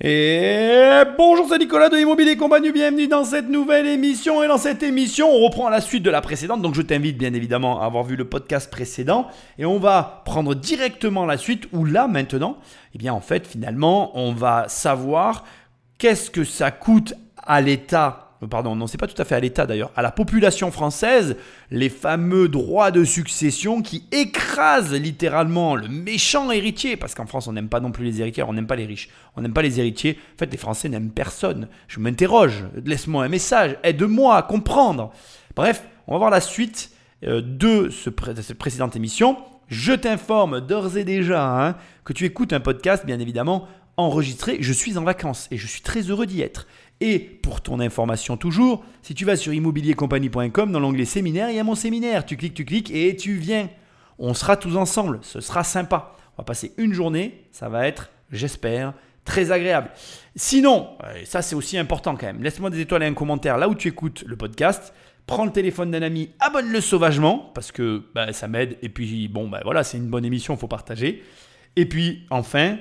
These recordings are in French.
Et bonjour, c'est Nicolas de Immobilier Compagnie, bienvenue dans cette nouvelle émission. Et dans cette émission, on reprend la suite de la précédente. Donc je t'invite bien évidemment à avoir vu le podcast précédent. Et on va prendre directement la suite où là maintenant, eh bien en fait finalement, on va savoir qu'est-ce que ça coûte à l'État pardon, non, c'est pas tout à fait à l'État d'ailleurs, à la population française, les fameux droits de succession qui écrasent littéralement le méchant héritier, parce qu'en France on n'aime pas non plus les héritiers, on n'aime pas les riches, on n'aime pas les héritiers, en fait les Français n'aiment personne. Je m'interroge, laisse-moi un message, aide-moi à comprendre. Bref, on va voir la suite euh, de, ce, cette précédente émission. Je t'informe d'ores et déjà hein, que tu écoutes un podcast, bien évidemment, enregistré. Je suis en vacances et je suis très heureux d'y être. Et pour ton information toujours, si tu vas sur immobiliercompagnie.com, dans l'onglet séminaire, il y a mon séminaire. Tu cliques, tu cliques et tu viens. On sera tous ensemble, ce sera sympa. On va passer une journée, ça va être, j'espère, très agréable. Sinon, ça c'est aussi important quand même, laisse-moi des étoiles et un commentaire là où tu écoutes le podcast. Prends le téléphone d'un ami, abonne-le sauvagement parce que bah, ça m'aide. Et puis bon, bah, voilà, c'est une bonne émission, faut partager. Et puis enfin,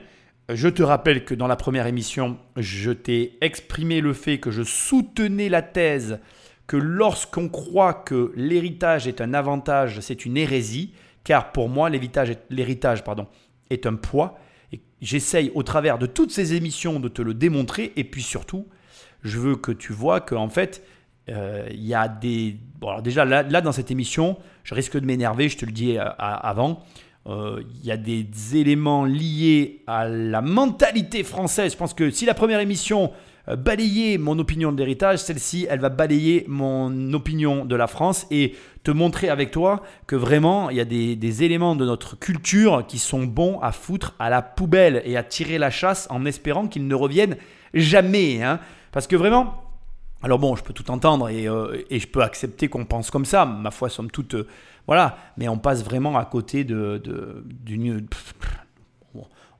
je te rappelle que dans la première émission, je t'ai exprimé le fait que je soutenais la thèse que lorsqu'on croit que l'héritage est un avantage, c'est une hérésie, car pour moi, l'héritage pardon, est un poids. Et j'essaye au travers de toutes ces émissions de te le démontrer. Et puis surtout, je veux que tu vois qu'en fait, euh, il y a des... Bon, alors déjà, là, dans cette émission, je risque de m'énerver, je te le dis euh, avant. Euh, il y a des éléments liés à la mentalité française. Je pense que si la première émission euh, balayait mon opinion de l'héritage, celle-ci, elle va balayer mon opinion de la France et te montrer avec toi que vraiment, il y a des, éléments de notre culture qui sont bons à foutre à la poubelle et à tirer la chasse en espérant qu'ils ne reviennent jamais. Hein. Parce que vraiment, alors bon, je peux tout entendre et, euh, et je peux accepter qu'on pense comme ça. Ma foi, somme toute, voilà, mais on passe vraiment à côté de, d'une.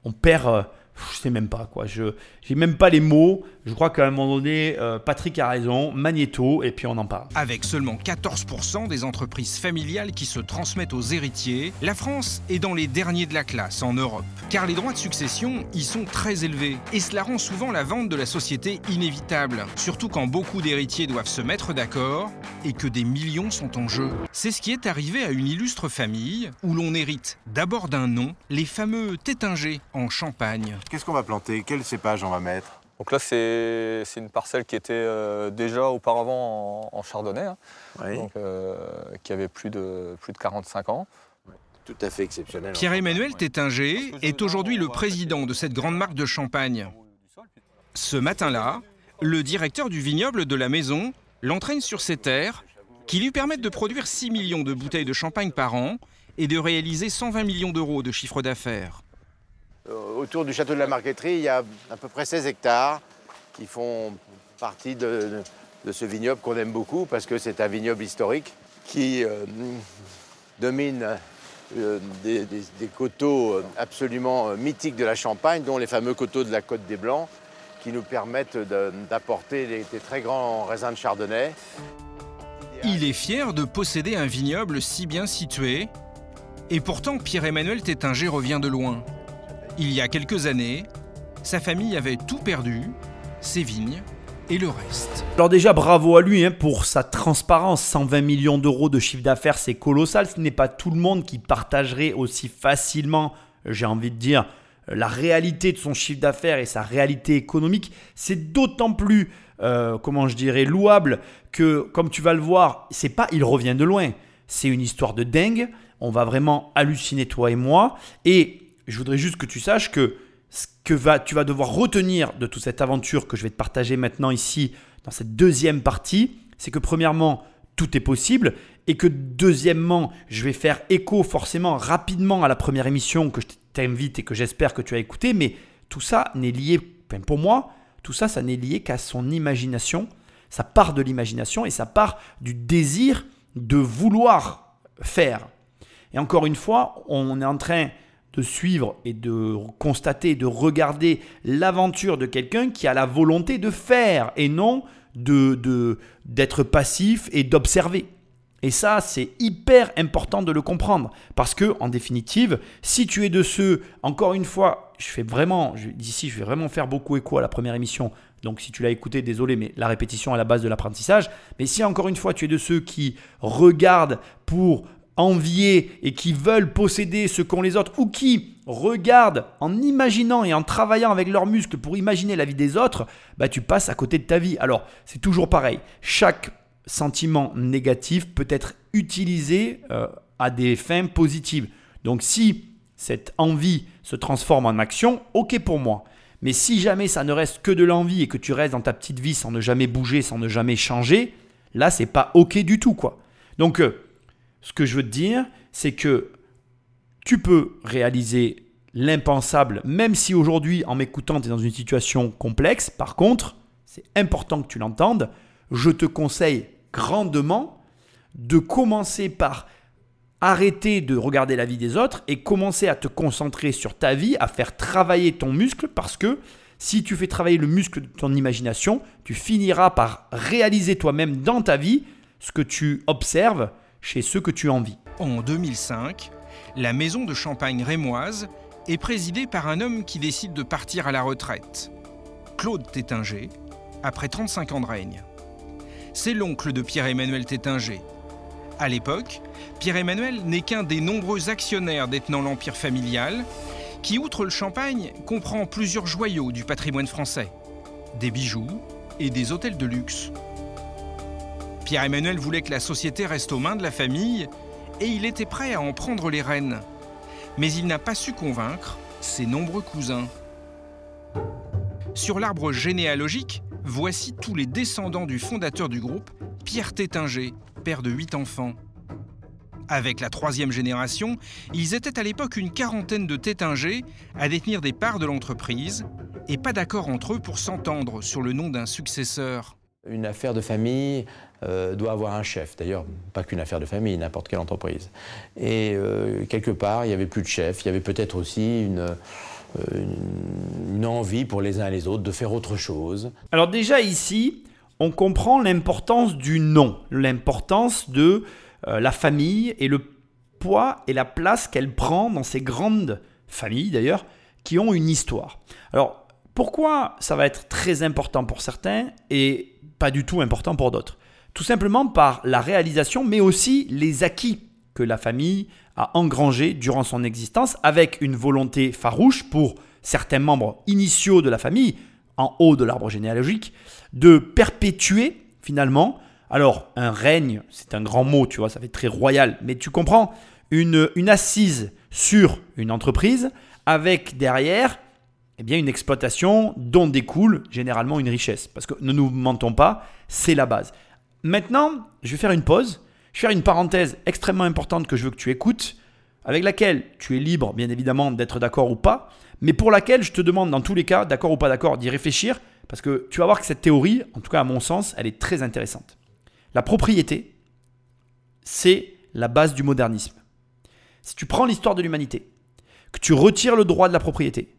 On perd euh, je sais même pas quoi. Je j'ai même pas les mots. Je crois qu'à un moment donné, euh, Patrick a raison, Magnéto, et puis on en parle. Avec seulement 14% des entreprises familiales qui se transmettent aux héritiers, la France est dans les derniers de la classe en Europe. Car les droits de succession y sont très élevés, et cela rend souvent la vente de la société inévitable, surtout quand beaucoup d'héritiers doivent se mettre d'accord et que des millions sont en jeu. C'est ce qui est arrivé à une illustre famille où l'on hérite d'abord d'un nom, les fameux Tétinger en Champagne. Qu'est-ce qu'on va planter? Quel cépage on va mettre? Donc là, c'est une parcelle qui était euh, déjà auparavant en, chardonnay, hein. donc, euh, qui avait plus de, plus de 45 ans. Tout à fait exceptionnel. Pierre-Emmanuel Tétinger est aujourd'hui le président de cette grande marque de champagne. Ce matin-là, le directeur du vignoble de la maison l'entraîne sur ses terres qui lui permettent de produire 6 millions de bouteilles de champagne par an et de réaliser 120 millions d'euros de chiffre d'affaires. Euh, autour du château de la Marqueterie, il y a à peu près 16 hectares qui font partie de, ce vignoble qu'on aime beaucoup parce que c'est un vignoble historique qui euh, domine euh, des, coteaux absolument mythiques de la Champagne, dont les fameux coteaux de la Côte des Blancs, qui nous permettent d'apporter des, très grands raisins de chardonnay. Il est fier de posséder un vignoble si bien situé, et pourtant Pierre-Emmanuel Tétinger revient de loin. Il y a quelques années, sa famille avait tout perdu, ses vignes et le reste. Alors déjà, bravo à lui hein, pour sa transparence. 120 millions d'euros de chiffre d'affaires, c'est colossal. Ce n'est pas tout le monde qui partagerait aussi facilement, j'ai envie de dire, la réalité de son chiffre d'affaires et sa réalité économique. C'est d'autant plus, euh, comment je dirais, louable que, comme tu vas le voir, c'est pas il revient de loin. C'est une histoire de dingue. On va vraiment halluciner toi et moi. Et je voudrais juste que tu saches que ce que va, tu vas devoir retenir de toute cette aventure que je vais te partager maintenant ici dans cette deuxième partie, c'est que premièrement, tout est possible et que deuxièmement, je vais faire écho forcément rapidement à la première émission que je t'invite et que j'espère que tu as écouté, mais tout ça n'est lié, pour moi, tout ça, ça n'est lié qu'à son imagination, ça part de l'imagination et ça part du désir de vouloir faire. Et encore une fois, on est en train de suivre et de constater, de regarder l'aventure de quelqu'un qui a la volonté de faire et non de d'être passif et d'observer. Et ça, c'est hyper important de le comprendre. Parce que, en définitive, si tu es de ceux, encore une fois, je fais vraiment, d'ici, je vais vraiment faire beaucoup écho à la première émission. Donc, si tu l'as écouté, désolé, mais la répétition est la base de l'apprentissage. Mais si, encore une fois, tu es de ceux qui regardent pour envier et qui veulent posséder ce qu'ont les autres ou qui regardent en imaginant et en travaillant avec leurs muscles pour imaginer la vie des autres, bah tu passes à côté de ta vie. Alors, c'est toujours pareil. Chaque sentiment négatif peut être utilisé euh, à des fins positives. Donc si cette envie se transforme en action, ok pour moi. Mais si jamais ça ne reste que de l'envie et que tu restes dans ta petite vie sans ne jamais bouger, sans ne jamais changer, là c'est pas ok du tout quoi. Donc euh, ce que je veux te dire, c'est que tu peux réaliser l'impensable, même si aujourd'hui en m'écoutant tu es dans une situation complexe. Par contre, c'est important que tu l'entendes. Je te conseille grandement de commencer par arrêter de regarder la vie des autres et commencer à te concentrer sur ta vie, à faire travailler ton muscle parce que si tu fais travailler le muscle de ton imagination, tu finiras par réaliser toi-même dans ta vie ce que tu observes chez ceux que tu envies. En 2005, la maison de champagne rémoise est présidée par un homme qui décide de partir à la retraite, Claude Tétinger, après 35 ans de règne c'est l'oncle de Pierre-Emmanuel Tétinger. À l'époque, Pierre-Emmanuel n'est qu'un des nombreux actionnaires détenant l'empire familial, qui, outre le champagne, comprend plusieurs joyaux du patrimoine français, des bijoux et des hôtels de luxe. Pierre-Emmanuel voulait que la société reste aux mains de la famille et il était prêt à en prendre les rênes. Mais il n'a pas su convaincre ses nombreux cousins. Sur l'arbre généalogique, voici tous les descendants du fondateur du groupe, Pierre Tétinger, père de huit enfants. Avec la troisième génération, ils étaient à l'époque une quarantaine de Tétinger à détenir des parts de l'entreprise et pas d'accord entre eux pour s'entendre sur le nom d'un successeur. Une affaire de famille euh, doit avoir un chef. D'ailleurs, pas qu'une affaire de famille, n'importe quelle entreprise. Et euh, quelque part, il n'y avait plus de chef. Il y avait peut-être aussi une, euh, une envie pour les uns et les autres de faire autre chose. Alors déjà ici, on comprend l'importance du nom, l'importance de la famille et le poids et la place qu'elle prend dans ces grandes familles d'ailleurs qui ont une histoire. Alors pourquoi ça va être très important pour certains et pas du tout important pour d'autres? Tout simplement par la réalisation mais aussi les acquis que la famille a engrangé durant son existence avec une volonté farouche pour certains membres initiaux de la famille, en haut de l'arbre généalogique, de perpétuer finalement, alors un règne, c'est un grand mot, tu vois, ça fait très royal, mais tu comprends, une, une assise sur une entreprise avec derrière eh bien, une exploitation dont découle généralement une richesse. Parce que ne nous mentons pas, c'est la base. Maintenant, je vais faire une pause je vais faire une parenthèse extrêmement importante que je veux que tu écoutes, avec laquelle tu es libre, bien évidemment, d'être d'accord ou pas, mais pour laquelle je te demande, dans tous les cas, d'accord ou pas d'accord, d'y réfléchir, parce que tu vas voir que cette théorie, en tout cas à mon sens, elle est très intéressante. La propriété, c'est la base du modernisme. Si tu prends l'histoire de l'humanité, que tu retires le droit de la propriété,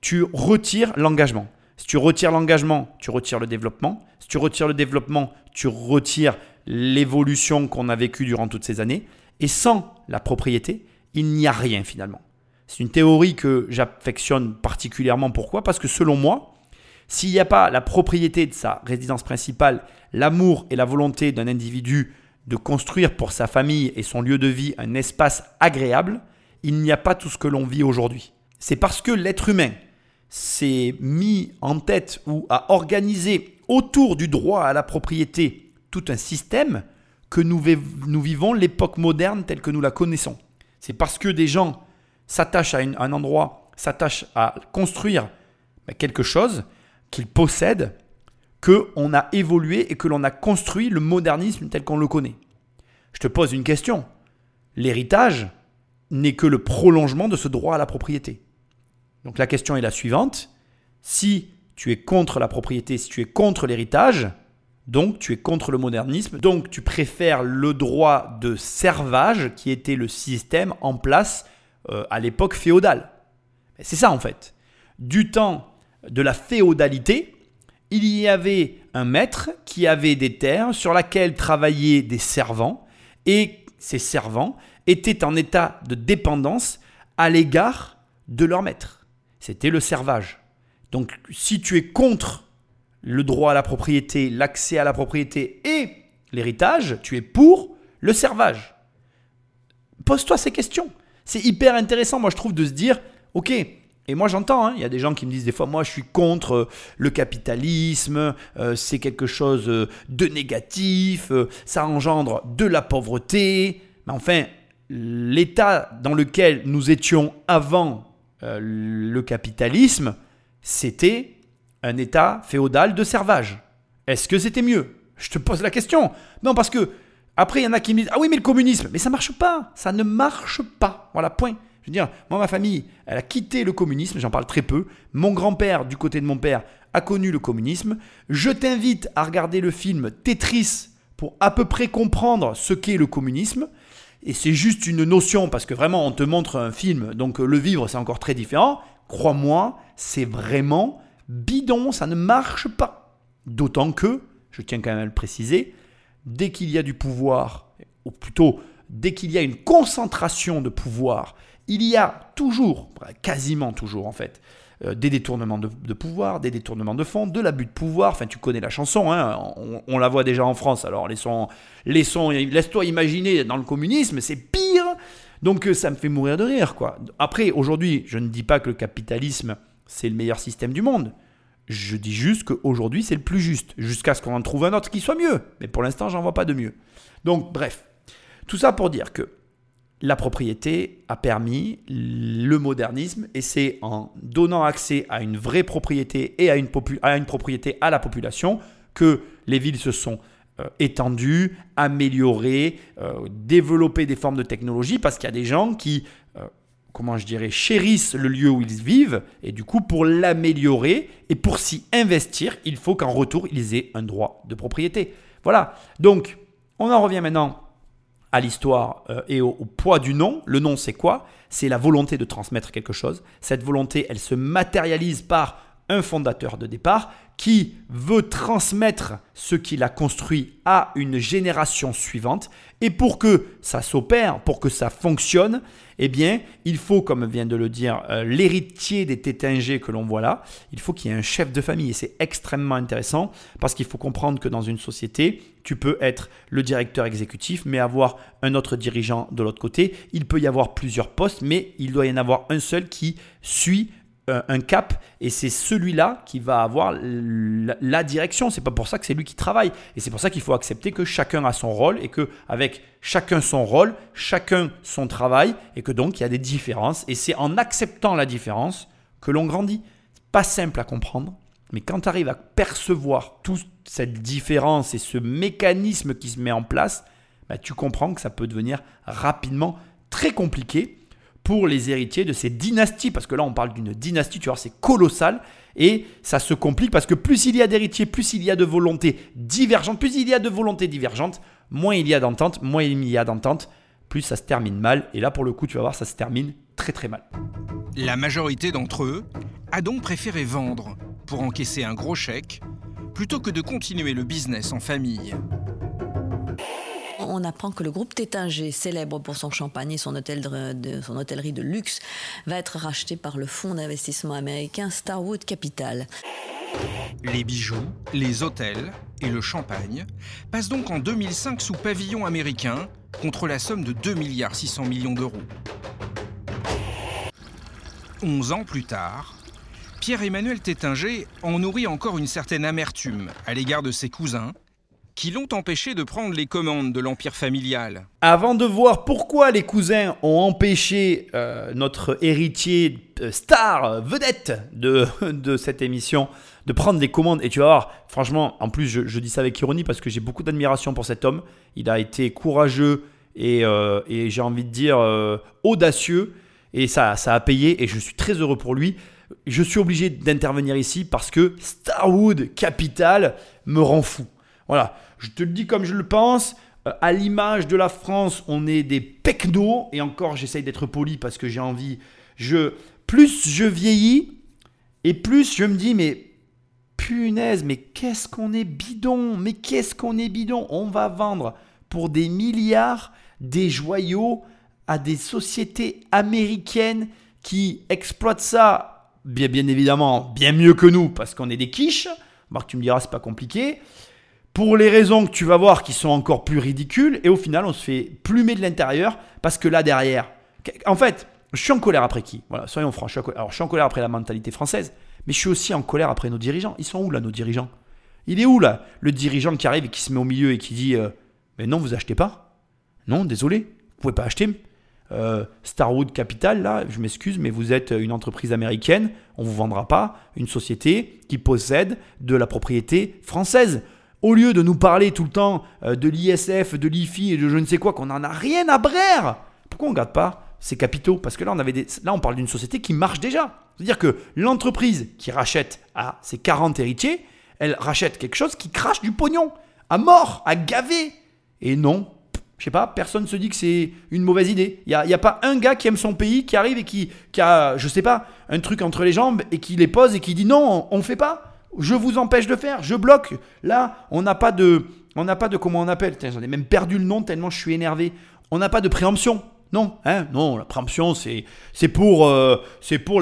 tu retires l'engagement. Si tu retires l'engagement, tu retires le développement. Si tu retires le développement, tu retires l'évolution qu'on a vécue durant toutes ces années. Et sans la propriété, il n'y a rien finalement. C'est une théorie que j'affectionne particulièrement. Pourquoi? Parce que selon moi, s'il n'y a pas la propriété de sa résidence principale, l'amour et la volonté d'un individu de construire pour sa famille et son lieu de vie un espace agréable, il n'y a pas tout ce que l'on vit aujourd'hui. C'est parce que l'être humain s'est mis en tête ou a organisé autour du droit à la propriété tout un système que nous, vivons l'époque moderne telle que nous la connaissons. C'est parce que des gens s'attachent à un endroit, s'attachent à construire ben, quelque chose qu'ils possèdent, qu'on a évolué et que l'on a construit le modernisme tel qu'on le connaît. Je te pose une question. L'héritage n'est que le prolongement de ce droit à la propriété. Donc la question est la suivante. Si tu es contre la propriété, si tu es contre l'héritage, donc tu es contre le modernisme, donc tu préfères le droit de servage qui était le système en place euh, à l'époque féodale. C'est ça en fait. Du temps de la féodalité, il y avait un maître qui avait des terres sur lesquelles travaillaient des servants et ses servants étaient en état de dépendance à l'égard de leur maître. C'était le servage. Donc si tu es contre le droit à la propriété, l'accès à la propriété et l'héritage, tu es pour le servage. Pose-toi ces questions. C'est hyper intéressant, moi je trouve, de se dire, ok, et moi j'entends, hein, il y a des gens qui me disent des fois, moi je suis contre euh, le capitalisme, euh, c'est quelque chose euh, de négatif, ça engendre de la pauvreté. Mais enfin, l'état dans lequel nous étions avant le capitalisme, c'était un état féodal de servage. Est-ce que c'était mieux? Je te pose la question. Non, parce que après, il y en a qui me disent Ah oui, mais le communisme, mais ça marche pas. Ça ne marche pas. Voilà, point. Je veux dire, moi, ma famille, elle a quitté le communisme, j'en parle très peu. Mon grand-père, du côté de mon père, a connu le communisme. Je t'invite à regarder le film Tetris pour à peu près comprendre ce qu'est le communisme. Et c'est juste une notion, parce que vraiment, on te montre un film, donc le vivre, c'est encore très différent. Crois-moi, c'est vraiment bidon, ça ne marche pas. D'autant que, je tiens quand même à le préciser, dès qu'il y a du pouvoir, ou plutôt dès qu'il y a une concentration de pouvoir, il y a toujours, quasiment toujours en fait, euh, des détournements de, pouvoir, des détournements de fonds, de l'abus de pouvoir. Enfin, tu connais la chanson, hein, on, la voit déjà en France. Alors, laissons, laissons, laisse-toi imaginer dans le communisme, c'est pire. Donc, euh, ça me fait mourir de rire, quoi. Après, aujourd'hui, je ne dis pas que le capitalisme, c'est le meilleur système du monde. Je dis juste qu'aujourd'hui, c'est le plus juste, jusqu'à ce qu'on en trouve un autre qui soit mieux. Mais pour l'instant, j'en vois pas de mieux. Donc, bref, tout ça pour dire que la propriété a permis le modernisme et c'est en donnant accès à une vraie propriété et à une, propriété à la population que les villes se sont euh, étendues, améliorées, euh, développées des formes de technologie parce qu'il y a des gens qui euh, comment je dirais, chérissent le lieu où ils vivent, et du coup, pour l'améliorer et pour s'y investir, il faut qu'en retour, ils aient un droit de propriété. Voilà. Donc, on en revient maintenant à l'histoire euh, et au, poids du nom. Le nom, c'est quoi? C'est la volonté de transmettre quelque chose. Cette volonté, elle se matérialise par un fondateur de départ qui veut transmettre ce qu'il a construit à une génération suivante. Et pour que ça s'opère, pour que ça fonctionne, eh bien, il faut, comme vient de le dire euh, l'héritier des tétingés que l'on voit là, il faut qu'il y ait un chef de famille. Et c'est extrêmement intéressant parce qu'il faut comprendre que dans une société, tu peux être le directeur exécutif, mais avoir un autre dirigeant de l'autre côté. Il peut y avoir plusieurs postes, mais il doit y en avoir un seul qui suit euh, un cap et c'est celui-là qui va avoir la, direction. C'est pas pour ça que c'est lui qui travaille et c'est pour ça qu'il faut accepter que chacun a son rôle et que avec chacun son rôle, chacun son travail et que donc il y a des différences et c'est en acceptant la différence que l'on grandit. Pas simple à comprendre, mais quand tu arrives à percevoir toute cette différence et ce mécanisme qui se met en place, bah, tu comprends que ça peut devenir rapidement très compliqué pour les héritiers de ces dynasties, parce que là on parle d'une dynastie, tu vois, c'est colossal, et ça se complique parce que plus il y a d'héritiers, plus il y a de volontés divergentes, plus il y a de volontés divergentes, moins il y a d'entente, moins il y a d'entente, plus ça se termine mal, et là pour le coup tu vas voir, ça se termine très très mal. La majorité d'entre eux a donc préféré vendre pour encaisser un gros chèque, plutôt que de continuer le business en famille on apprend que le groupe Tétinger, célèbre pour son champagne et son, hôtel de, son hôtellerie de luxe, va être racheté par le fonds d'investissement américain Starwood Capital. Les bijoux, les hôtels et le champagne passent donc en 2005 sous pavillon américain contre la somme de 2 milliards 600 millions d'euros. 11 ans plus tard, Pierre-Emmanuel Tétinger en nourrit encore une certaine amertume à l'égard de ses cousins qui l'ont empêché de prendre les commandes de l'empire familial. Avant de voir pourquoi les cousins ont empêché euh, notre héritier euh, star, vedette de, de cette émission, de prendre les commandes, et tu vas voir, franchement, en plus je, dis ça avec ironie parce que j'ai beaucoup d'admiration pour cet homme, il a été courageux et, euh, et j'ai envie de dire audacieux, et ça, ça a payé, et je suis très heureux pour lui. Je suis obligé d'intervenir ici parce que Starwood Capital me rend fou. Voilà, je te le dis comme je le pense. Euh, à l'image de la France, on est des pecnos. Et encore, j'essaye d'être poli parce que j'ai envie. Je, plus je vieillis, et plus je me dis, mais punaise, mais qu'est-ce qu'on est bidon? Mais qu'est-ce qu'on est bidon? On va vendre pour des milliards des joyaux à des sociétés américaines qui exploitent ça, bien, évidemment, bien mieux que nous, parce qu'on est des quiches. Marc, tu me diras, c'est pas compliqué. Pour les raisons que tu vas voir qui sont encore plus ridicules, et au final, on se fait plumer de l'intérieur, parce que là derrière, en fait, je suis en colère après qui? Voilà, soyons francs. Alors, je suis en colère après la mentalité française, mais je suis aussi en colère après nos dirigeants. Ils sont où là, nos dirigeants? Il est où là, le dirigeant qui arrive et qui se met au milieu et qui dit euh, Mais non, vous achetez pas? Non, désolé, vous pouvez pas acheter. Euh, Starwood Capital, là, je m'excuse, mais vous êtes une entreprise américaine, on ne vous vendra pas une société qui possède de la propriété française. Au lieu de nous parler tout le temps euh, de l'ISF, de l'IFI et de je ne sais quoi, qu'on n'en a rien à brère, pourquoi on ne garde pas ces capitaux? Parce que là, on, avait là, on parle d'une société qui marche déjà. C'est-à-dire que l'entreprise qui rachète à ses 40 héritiers, elle rachète quelque chose qui crache du pognon, à mort, à gaver. Et non, je sais pas, personne se dit que c'est une mauvaise idée. Il n'y a, a, pas un gars qui aime son pays, qui arrive et qui, a, je sais pas, un truc entre les jambes et qui les pose et qui dit non, on ne fait pas. Je vous empêche de faire, je bloque. Là, on n'a pas de, on n'a pas de comment on appelle? J'en ai même perdu le nom tellement je suis énervé. On n'a pas de préemption. Non, hein, non, la préemption, c'est, pour, euh,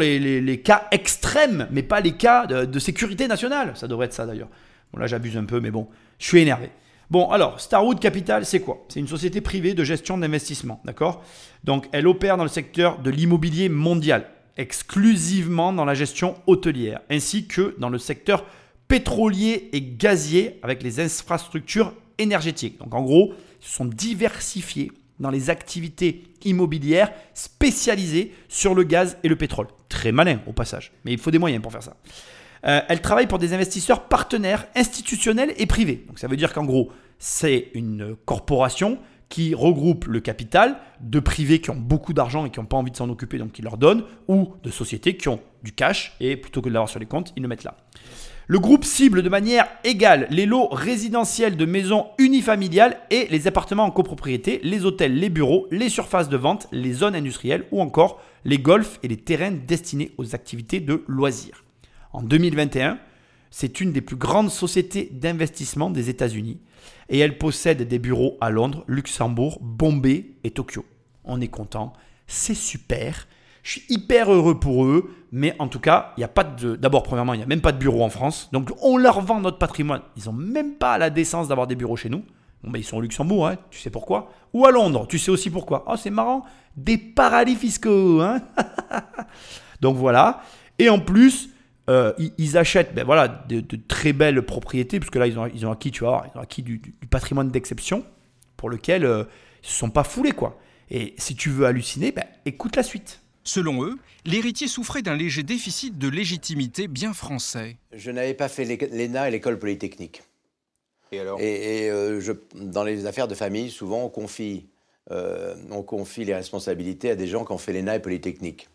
les, cas extrêmes, mais pas les cas de, de sécurité nationale. Ça devrait être ça d'ailleurs. Bon, là, j'abuse un peu, mais bon, je suis énervé. Bon, alors, Starwood Capital, c'est quoi? C'est une société privée de gestion d'investissement, d'accord? Donc, elle opère dans le secteur de l'immobilier mondial, exclusivement dans la gestion hôtelière, ainsi que dans le secteur pétrolier et gazier avec les infrastructures énergétiques. Donc, en gros, ils se sont diversifiés dans les activités immobilières spécialisées sur le gaz et le pétrole. Très malin au passage, mais il faut des moyens pour faire ça. Euh, elle travaille pour des investisseurs partenaires institutionnels et privés. Donc ça veut dire qu'en gros, c'est une corporation qui regroupe le capital de privés qui ont beaucoup d'argent et qui n'ont pas envie de s'en occuper, donc qui leur donnent, ou de sociétés qui ont du cash et plutôt que de l'avoir sur les comptes, ils le mettent là. Le groupe cible de manière égale les lots résidentiels de maisons unifamiliales et les appartements en copropriété, les hôtels, les bureaux, les surfaces de vente, les zones industrielles ou encore les golfs et les terrains destinés aux activités de loisirs. En 2021, c'est une des plus grandes sociétés d'investissement des États-Unis et elle possède des bureaux à Londres, Luxembourg, Bombay et Tokyo. On est content, c'est super. Je suis hyper heureux pour eux, mais en tout cas, il n'y a pas de. D'abord, premièrement, il n'y a même pas de bureau en France. Donc, on leur vend notre patrimoine. Ils n'ont même pas la décence d'avoir des bureaux chez nous. Bon, ben, ils sont au Luxembourg, hein, tu sais pourquoi? Ou à Londres, tu sais aussi pourquoi. Oh, c'est marrant, des paradis fiscaux. Hein Donc voilà. Et en plus, euh, ils, achètent ben voilà, de, très belles propriétés, puisque là, ils ont, ils ont acquis, tu vois, ils ont acquis du, patrimoine d'exception pour lequel euh, ils ne se sont pas foulés. quoi. Et si tu veux halluciner, ben, écoute la suite. Selon eux, l'héritier souffrait d'un léger déficit de légitimité bien français. Je n'avais pas fait l'ENA et l'école polytechnique. Et alors? Et, euh, je, dans les affaires de famille, souvent, on confie, on confie les responsabilités à des gens qui ont fait l'ENA et Polytechnique.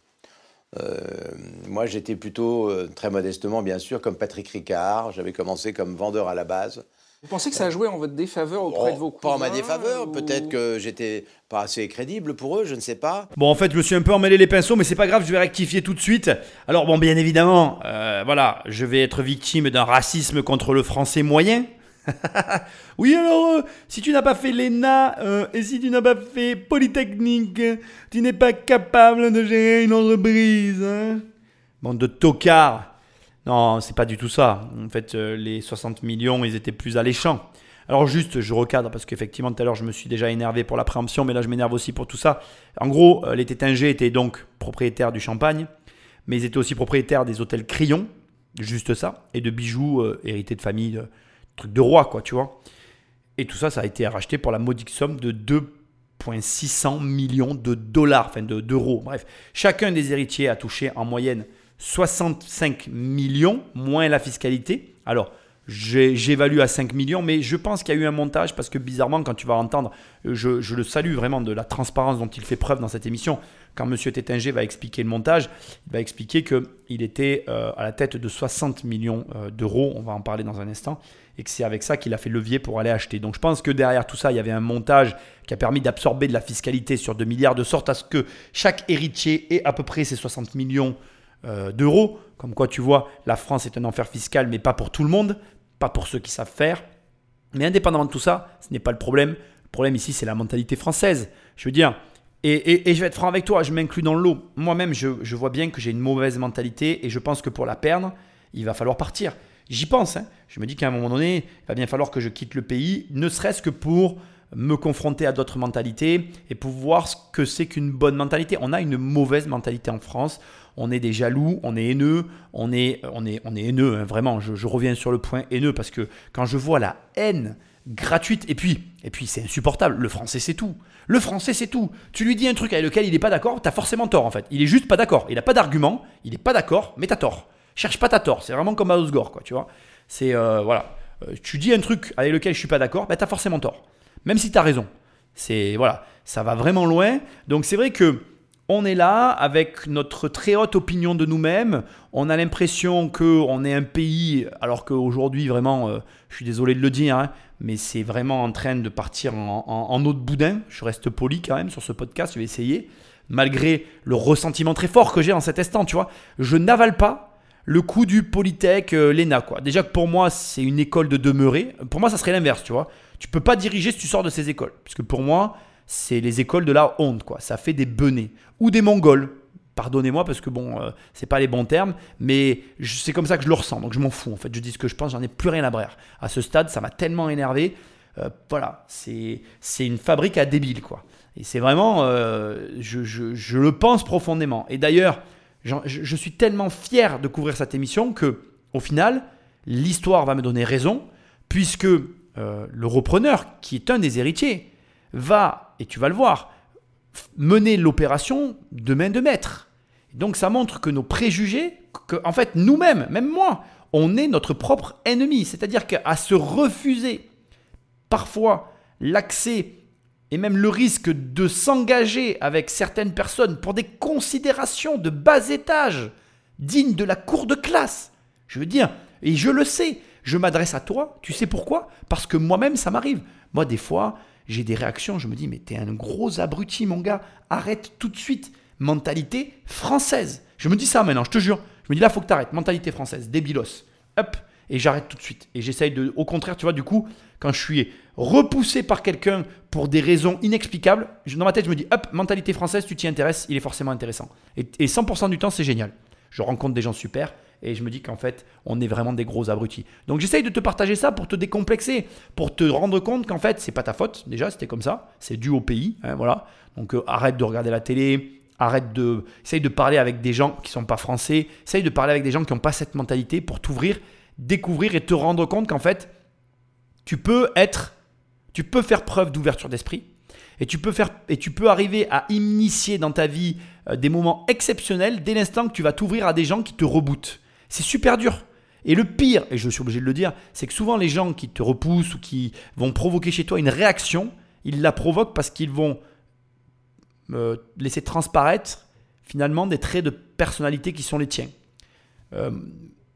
Euh, moi, j'étais plutôt, euh, très modestement, bien sûr, comme Patrick Ricard. J'avais commencé comme vendeur à la base. Vous pensez que ça a joué en votre défaveur auprès de vos cousins Pas en ma défaveur. Peut-être que j'étais pas assez crédible pour eux, je ne sais pas. Bon, en fait, je me suis un peu emmêlé les pinceaux, mais c'est pas grave, je vais rectifier tout de suite. Alors, bon, bien évidemment, euh, voilà, je vais être victime d'un racisme contre le français moyen. oui, alors, euh, si tu n'as pas fait l'ENA euh, et si tu n'as pas fait Polytechnique, tu n'es pas capable de gérer une entreprise. Hein Bande de tocards. Non, c'est pas du tout ça. En fait, euh, les 60 millions, ils étaient plus alléchants. Alors juste, je recadre parce qu'effectivement, tout à l'heure, je me suis déjà énervé pour la préemption, mais là, je m'énerve aussi pour tout ça. En gros, les Tétingers étaient donc propriétaires du champagne, mais ils étaient aussi propriétaires des hôtels Crillon, juste ça, et de bijoux hérités de famille truc de roi, quoi, tu vois. Et tout ça, ça a été racheté pour la modique somme de 2,600 millions de dollars, enfin d'euros. Bref, chacun des héritiers a touché en moyenne 65 millions, moins la fiscalité. Alors, j'évalue à 5 millions, mais je pense qu'il y a eu un montage parce que bizarrement, quand tu vas entendre, je, je, le salue vraiment de la transparence dont il fait preuve dans cette émission. Quand M. Tétinger va expliquer le montage, il va expliquer qu'il était euh, à la tête de 60 millions euh, d'euros, on va en parler dans un instant, et que c'est avec ça qu'il a fait levier pour aller acheter. Donc je pense que derrière tout ça, il y avait un montage qui a permis d'absorber de la fiscalité sur 2 milliards, de sorte à ce que chaque héritier ait à peu près ces 60 millions euh, d'euros. Comme quoi, tu vois, la France est un enfer fiscal, mais pas pour tout le monde, pas pour ceux qui savent faire. Mais indépendamment de tout ça, ce n'est pas le problème. Le problème ici, c'est la mentalité française. Je veux dire, et, je vais être franc avec toi, je m'inclus dans l'eau. Moi-même, je, vois bien que j'ai une mauvaise mentalité et je pense que pour la perdre, il va falloir partir. J'y pense. Hein. Je me dis qu'à un moment donné, il va bien falloir que je quitte le pays, ne serait-ce que pour me confronter à d'autres mentalités et pour voir ce que c'est qu'une bonne mentalité. On a une mauvaise mentalité en France. On est des jaloux, on est haineux, on est, on est, on est haineux, hein, vraiment. Je, je, reviens sur le point haineux parce que quand je vois la haine gratuite, et puis, et puis c'est insupportable, le français c'est tout. Le français, c'est tout. Tu lui dis un truc avec lequel il n'est pas d'accord, tu as forcément tort en fait. Il est juste pas d'accord. Il n'a pas d'argument, il n'est pas d'accord, mais tu as tort. Cherche pas ta tort. C'est vraiment comme à Osgore, quoi, tu vois. C'est, euh, voilà. Euh, tu dis un truc avec lequel je suis pas d'accord, bah, tu as forcément tort. Même si tu as raison. C'est, voilà. Ça va vraiment loin. Donc c'est vrai que on est là avec notre très haute opinion de nous-mêmes. On a l'impression qu'on est un pays, alors qu'aujourd'hui, vraiment, euh, je suis désolé de le dire, hein, mais c'est vraiment en train de partir en, de boudin. Je reste poli quand même sur ce podcast, je vais essayer. Malgré le ressentiment très fort que j'ai en cet instant, tu vois. Je n'avale pas le coup du Polytech, euh, l'ENA, quoi. Déjà que pour moi, c'est une école de demeurer. Pour moi, ça serait l'inverse, tu vois. Tu peux pas diriger si tu sors de ces écoles. Puisque pour moi, c'est les écoles de la honte, quoi. Ça fait des benets. Ou des mongols. Pardonnez-moi parce que bon, euh, c'est pas les bons termes, mais c'est comme ça que je le ressens. Donc je m'en fous en fait. Je dis ce que je pense, j'en ai plus rien à brère. À ce stade, ça m'a tellement énervé. Euh, voilà, c'est une fabrique à débiles quoi. Et c'est vraiment, euh, je, le pense profondément. Et d'ailleurs, je, suis tellement fier de couvrir cette émission que, au final, l'histoire va me donner raison, puisque le repreneur, qui est un des héritiers, va, et tu vas le voir, mener l'opération de main de maître. Donc ça montre que nos préjugés, que en fait nous-mêmes, même moi, on est notre propre ennemi. C'est-à-dire qu'à se refuser parfois l'accès et même le risque de s'engager avec certaines personnes pour des considérations de bas étage, dignes de la cour de classe. Je veux dire, et je le sais, je m'adresse à toi, tu sais pourquoi? Parce que moi-même, ça m'arrive. Moi, des fois, j'ai des réactions, je me dis, mais t'es un gros abruti, mon gars, arrête tout de suite. Mentalité française. Je me dis ça maintenant, je te jure. Je me dis là, faut que t'arrêtes. Mentalité française, débilos. Hop, et j'arrête tout de suite. Et j'essaye de. Au contraire, tu vois, du coup, quand je suis repoussé par quelqu'un pour des raisons inexplicables, dans ma tête, je me dis, hop, mentalité française, tu t'y intéresses, il est forcément intéressant. Et, et 100% du temps, c'est génial. Je rencontre des gens super et je me dis qu'en fait, on est vraiment des gros abrutis. Donc j'essaye de te partager ça pour te décomplexer, pour te rendre compte qu'en fait, c'est pas ta faute. Déjà, c'était comme ça. C'est dû au pays. Hein, voilà. Donc euh, arrête de regarder la télé. Arrête de. Essaye de parler avec des gens qui sont pas français. Essaye de parler avec des gens qui n'ont pas cette mentalité pour t'ouvrir, découvrir et te rendre compte qu'en fait, tu peux être. Tu peux faire preuve d'ouverture d'esprit. Et tu, peux faire, et tu peux arriver à initier dans ta vie euh, des moments exceptionnels dès l'instant que tu vas t'ouvrir à des gens qui te rebootent. C'est super dur. Et le pire, et je suis obligé de le dire, c'est que souvent les gens qui te repoussent ou qui vont provoquer chez toi une réaction, ils la provoquent parce qu'ils vont euh, laisser transparaître finalement des traits de personnalité qui sont les tiens. Euh,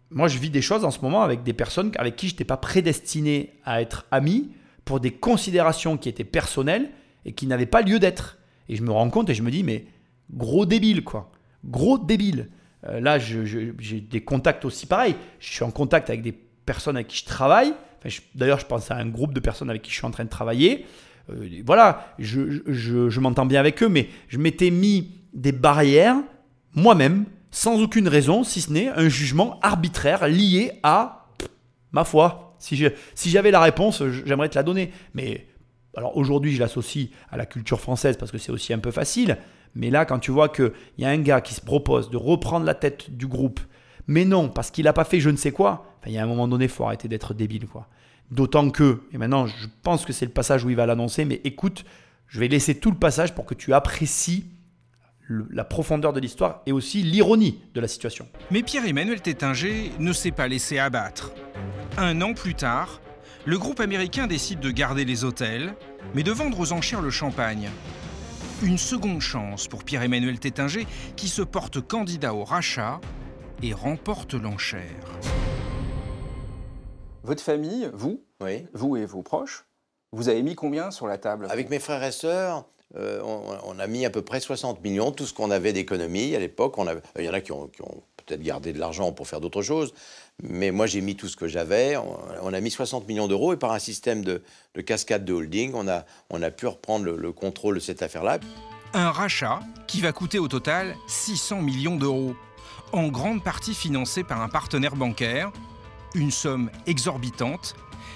moi, je vis des choses en ce moment avec des personnes avec qui je n'étais pas prédestiné à être ami pour des considérations qui étaient personnelles et qui n'avaient pas lieu d'être. Et je me rends compte et je me dis, mais gros débile, quoi. Gros débile. Euh, là, j'ai des contacts aussi pareils. Je suis en contact avec des personnes avec qui je travaille. D'ailleurs, je pense à un groupe de personnes avec qui je suis en train de travailler. Euh, voilà, je, m'entends bien avec eux, mais je m'étais mis des barrières moi-même, sans aucune raison, si ce n'est un jugement arbitraire lié à ma foi. Si j'avais la réponse, j'aimerais te la donner. Mais alors aujourd'hui, je l'associe à la culture française parce que c'est aussi un peu facile. Mais là, quand tu vois qu'il y a un gars qui se propose de reprendre la tête du groupe, mais non, parce qu'il n'a pas fait je ne sais quoi, il y a un moment donné, il faut arrêter d'être débile. quoi. D'autant que, et maintenant je pense que c'est le passage où il va l'annoncer, mais écoute, je vais laisser tout le passage pour que tu apprécies la profondeur de l'histoire et aussi l'ironie de la situation. Mais Pierre-Emmanuel Tétinger ne s'est pas laissé abattre. Un an plus tard, le groupe américain décide de garder les hôtels, mais de vendre aux enchères le champagne. Une seconde chance pour Pierre-Emmanuel Tétinger qui se porte candidat au rachat et remporte l'enchère. Votre famille, vous, vous et vos proches, vous avez mis combien sur la table? Avec mes frères et sœurs, euh, on, a mis à peu près 60 millions, tout ce qu'on avait d'économie à l'époque. Il y en a qui ont, peut-être garder de l'argent pour faire d'autres choses. Mais moi, j'ai mis tout ce que j'avais. On, a mis 60 millions d'euros et par un système de, cascade de holding, on a, on a pu reprendre le, contrôle de cette affaire-là. Un rachat qui va coûter au total 600 millions d'euros, en grande partie financé par un partenaire bancaire. Une somme exorbitante,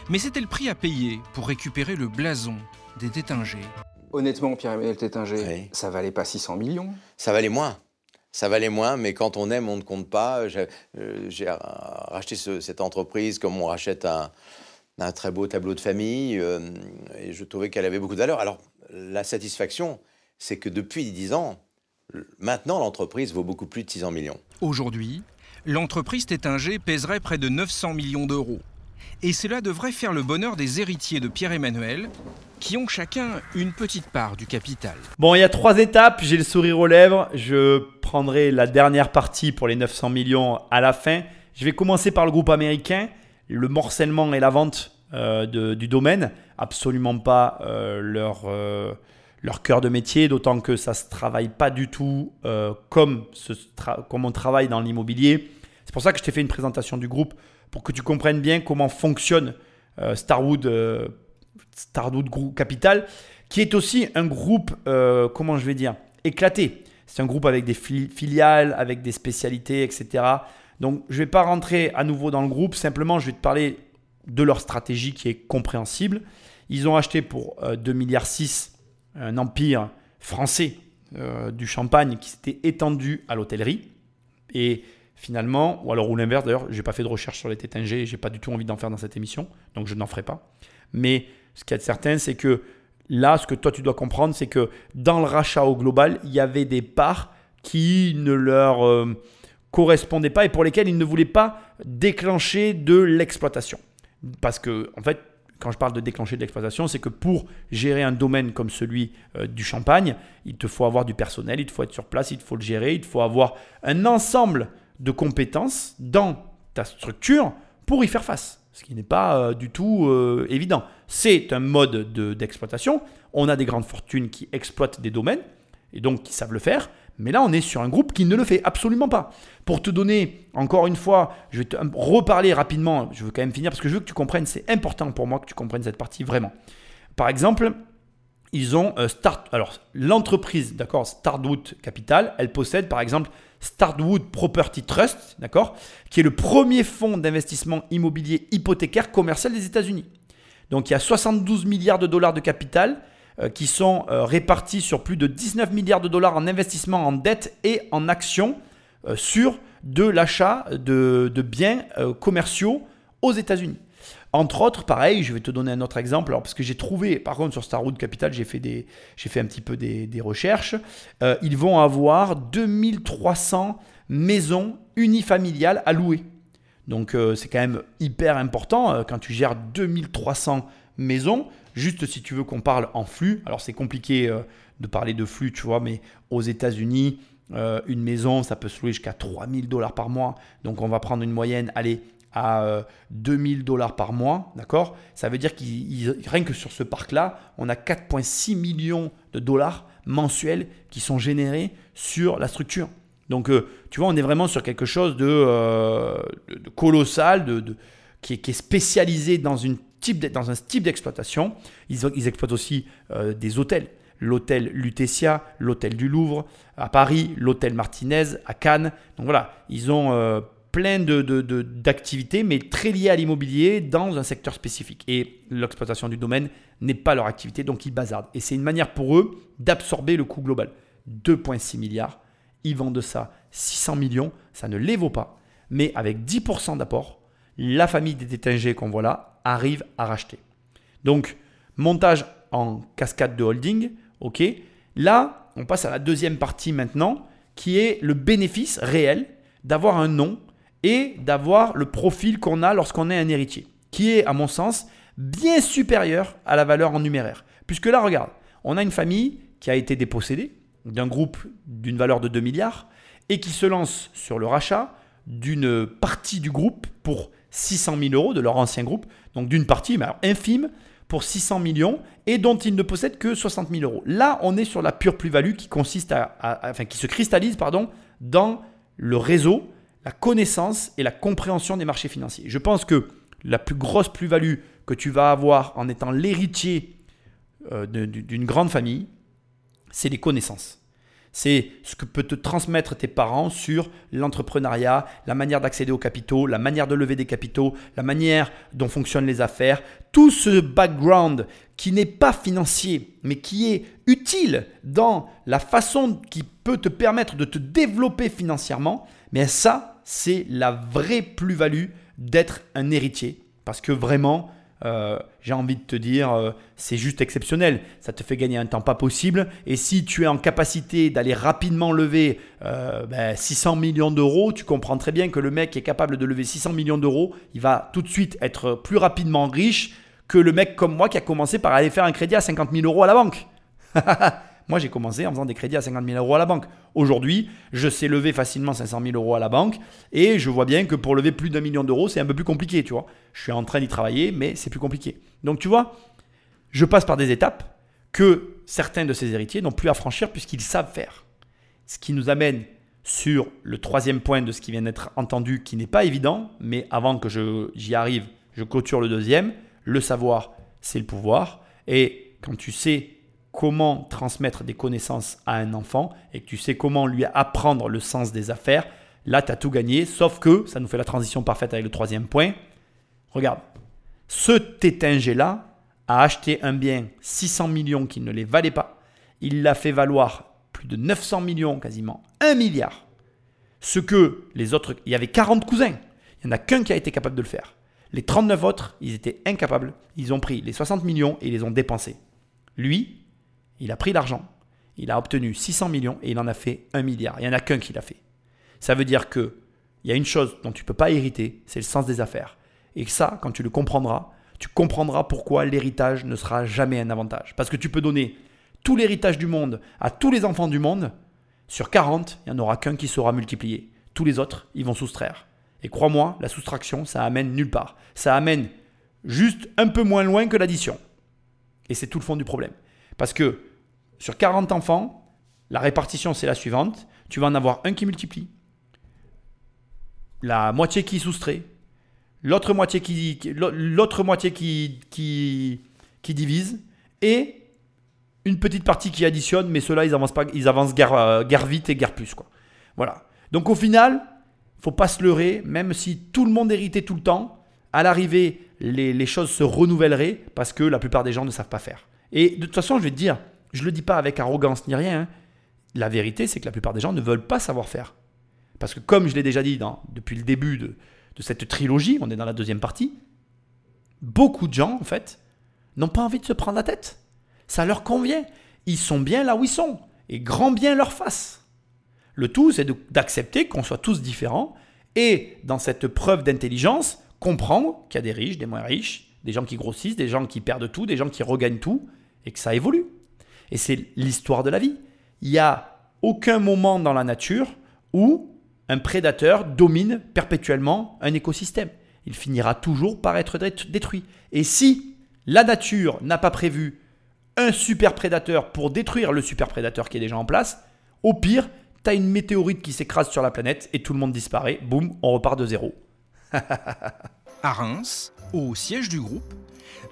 mais c'était le prix à payer pour récupérer le blason des Tétingers. Honnêtement, Pierre-Emmanuel Tétinger, ça valait pas 600 millions Ça valait moins ça valait moins, mais quand on aime, on ne compte pas. J'ai euh, racheté cette entreprise comme on rachète un, très beau tableau de famille, euh, et je trouvais qu'elle avait beaucoup de valeur. Alors, la satisfaction, c'est que depuis 10 ans, maintenant, l'entreprise vaut beaucoup plus de 600 millions. Aujourd'hui, l'entreprise Tétinger pèserait près de 900 millions d'euros. Et cela devrait faire le bonheur des héritiers de Pierre-Emmanuel, qui ont chacun une petite part du capital. Bon, il y a trois étapes, j'ai le sourire aux lèvres, je prendrai la dernière partie pour les 900 millions à la fin. Je vais commencer par le groupe américain, le morcellement et la vente euh, du domaine, absolument pas euh, leur, euh, leur cœur de métier, d'autant que ça ne se travaille pas du tout comme, comme on travaille dans l'immobilier. C'est pour ça que je t'ai fait une présentation du groupe, pour que tu comprennes bien comment fonctionne Starwood Starwood Group Capital, qui est aussi un groupe, euh, comment je vais dire, éclaté. C'est un groupe avec des filiales, avec des spécialités, etc. Donc, je ne vais pas rentrer à nouveau dans le groupe, simplement, je vais te parler de leur stratégie qui est compréhensible. Ils ont acheté pour 2,6 euh, milliards un empire français euh, du champagne qui s'était étendu à l'hôtellerie. Et finalement, ou alors ou l'inverse d'ailleurs, je n'ai pas fait de recherche sur les Tétingers, j'ai pas du tout envie d'en faire dans cette émission, donc je n'en ferai pas. Mais ce qui est certain, c'est que là, ce que toi tu dois comprendre, c'est que dans le rachat au global, il y avait des parts qui ne leur euh, correspondaient pas et pour lesquelles ils ne voulaient pas déclencher de l'exploitation. Parce que, en fait, quand je parle de déclencher de l'exploitation, c'est que pour gérer un domaine comme celui euh, du champagne, il te faut avoir du personnel, il te faut être sur place, il te faut le gérer, il te faut avoir un ensemble de compétences dans ta structure pour y faire face ce qui n'est pas euh, du tout euh, évident. C'est un mode d'exploitation. on a des grandes fortunes qui exploitent des domaines et donc qui savent le faire. Mais là, on est sur un groupe qui ne le fait absolument pas. Pour te donner, encore une fois, je vais te reparler rapidement, je veux quand même finir parce que je veux que tu comprennes, c'est important pour moi que tu comprennes cette partie vraiment. Par exemple, ils ont euh, Start, alors l'entreprise, d'accord, Starwood Capital, elle possède par exemple Starwood Property Trust, d'accord, qui est le premier fonds d'investissement immobilier hypothécaire commercial des États-Unis. Donc il y a 72 milliards de dollars de capital euh, qui sont euh, répartis sur plus de 19 milliards de dollars en investissement en dette et en actions sur de l'achat de, biens commerciaux aux États-Unis. Entre autres, pareil, je vais te donner un autre exemple, alors parce que j'ai trouvé, par contre sur Starwood Capital, j'ai fait, un petit peu des, recherches, euh, ils vont avoir 2300 maisons unifamiliales à louer. Donc euh, c'est quand même hyper important euh, quand tu gères 2300 maisons, juste si tu veux qu'on parle en flux, alors c'est compliqué de parler de flux, tu vois, mais aux États-Unis, une maison, ça peut se louer jusqu'à 3000 dollars par mois. Donc on va prendre une moyenne, allez, à 2000 euh, dollars par mois, d'accord? Ça veut dire qu'il rien que sur ce parc-là, on a 4,6 millions de dollars mensuels qui sont générés sur la structure. Donc, euh, tu vois, on est vraiment sur quelque chose de, euh, colossal, de, qui, est, spécialisé dans, une type dans un type d'exploitation. Ils, ils, exploitent aussi des hôtels. L'hôtel Lutetia, l'hôtel du Louvre à Paris, l'hôtel Martinez à Cannes. Donc voilà, ils ont plein d'activités, de, mais très liées à l'immobilier dans un secteur spécifique. Et l'exploitation du domaine n'est pas leur activité, donc ils bazardent. Et c'est une manière pour eux d'absorber le coût global. 2,6 milliards, ils vendent ça 600 millions, ça ne les vaut pas. Mais avec 10% d'apport, la famille des Tétingers qu'on voit là arrive à racheter. Donc, montage en cascade de holding, ok. Là, on passe à la deuxième partie maintenant, qui est le bénéfice réel d'avoir un nom et d'avoir le profil qu'on a lorsqu'on est un héritier, qui est, à mon sens, bien supérieur à la valeur en numéraire. Puisque là, regarde, on a une famille qui a été dépossédée d'un groupe d'une valeur de 2 milliards et qui se lance sur le rachat d'une partie du groupe pour 600 000 euros de leur ancien groupe, donc d'une partie, infime, pour 600 millions et dont ils ne possèdent que 60 000 euros. Là, on est sur la pure plus-value qui consiste à, qui se cristallise, dans le réseau la connaissance et la compréhension des marchés financiers. Je pense que la plus grosse plus-value que tu vas avoir en étant l'héritier euh, d'une grande famille, c'est les connaissances. C'est ce que peut te transmettre tes parents sur l'entrepreneuriat, la manière d'accéder aux capitaux, la manière de lever des capitaux, la manière dont fonctionnent les affaires. Tout ce background qui n'est pas financier, mais qui est utile dans la façon qui peut te permettre de te développer financièrement, mais ça, c'est la vraie plus-value d'être un héritier. Parce que vraiment, euh, j'ai envie de te dire, euh, c'est juste exceptionnel. Ça te fait gagner un temps pas possible. Et si tu es en capacité d'aller rapidement lever 600 euh, ben, millions d'euros, tu comprends très bien que le mec est capable de lever 600 millions d'euros, il va tout de suite être plus rapidement riche que le mec comme moi qui a commencé par aller faire un crédit à 50 000 euros à la banque. Moi, j'ai commencé en faisant des crédits à 50 000 euros à la banque. Aujourd'hui, je sais lever facilement 500 000 euros à la banque et je vois bien que pour lever plus d'un million d'euros, c'est un peu plus compliqué, tu vois. Je suis en train d'y travailler, mais c'est plus compliqué. Donc, tu vois, je passe par des étapes que certains de ces héritiers n'ont plus à franchir puisqu'ils savent faire. Ce qui nous amène sur le troisième point de ce qui vient d'être entendu, qui n'est pas évident, mais avant que j'y arrive, je clôture le deuxième. Le savoir, c'est le pouvoir. Et quand tu sais comment transmettre des connaissances à un enfant et que tu sais comment lui apprendre le sens des affaires, là, tu as tout gagné. Sauf que, ça nous fait la transition parfaite avec le troisième point. Regarde, ce tétingé-là a acheté un bien 600 millions qui ne les valait pas. Il l'a fait valoir plus de 900 millions, quasiment 1 milliard. Ce que les autres, il y avait 40 cousins. Il n'y en a qu'un qui a été capable de le faire. Les 39 autres, ils étaient incapables. Ils ont pris les 60 millions et ils les ont dépensés. Lui, il a pris l'argent, il a obtenu 600 millions et il en a fait 1 milliard. Il n'y en a qu'un qui l'a fait. Ça veut dire que il y a une chose dont tu ne peux pas hériter, c'est le sens des affaires. Et ça, quand tu le comprendras, tu comprendras pourquoi l'héritage ne sera jamais un avantage. Parce que tu peux donner tout l'héritage du monde à tous les enfants du monde. Sur 40, il n'y en aura qu'un qui sera multiplié. Tous les autres, ils vont soustraire. Et crois-moi, la soustraction, ça amène nulle part. Ça amène juste un peu moins loin que l'addition. Et c'est tout le fond du problème. Parce que sur 40 enfants, la répartition, c'est la suivante. Tu vas en avoir un qui multiplie, la moitié qui soustrait, l'autre moitié qui, divise, et une petite partie qui additionne, mais ceux-là, ils avancent, pas, ils avancent guère, euh, vite et guère plus. Quoi. Voilà. Donc au final, faut pas se leurrer, même si tout le monde héritait tout le temps, à l'arrivée, les, les, choses se renouvelleraient parce que la plupart des gens ne savent pas faire. Et de toute façon, je vais te dire, je ne le dis pas avec arrogance ni rien. Hein. La vérité, c'est que la plupart des gens ne veulent pas savoir faire. Parce que comme je l'ai déjà dit depuis le début de, de cette trilogie, on est dans la deuxième partie, beaucoup de gens, en fait, n'ont pas envie de se prendre la tête. Ça leur convient. Ils sont bien là où ils sont. Et grand bien leur face. Le tout, c'est d'accepter qu'on soit tous différents et, dans cette preuve d'intelligence, comprendre qu'il y a des riches, des moins riches, des gens qui grossissent, des gens qui perdent tout, des gens qui regagnent tout, et que ça évolue. Et c'est l'histoire de la vie. Il n'y a aucun moment dans la nature où un prédateur domine perpétuellement un écosystème. Il finira toujours par être détruit. Et si la nature n'a pas prévu un super prédateur pour détruire le super prédateur qui est déjà en place, au pire, tu as une météorite qui s'écrase sur la planète et tout le monde disparaît. Boum, on repart de zéro. à Reims, au siège du groupe,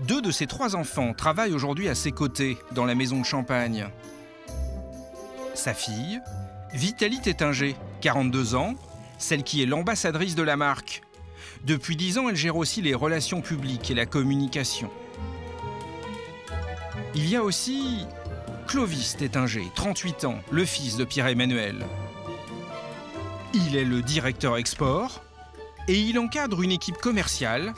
deux de ses trois enfants travaillent aujourd'hui à ses côtés dans la maison de champagne. Sa fille, Vitalie Tétinger, 42 ans, celle qui est l'ambassadrice de la marque. Depuis 10 ans, elle gère aussi les relations publiques et la communication. Il y a aussi Clovis Tétinger, 38 ans, le fils de Pierre-Emmanuel. Il est le directeur export et il encadre une équipe commerciale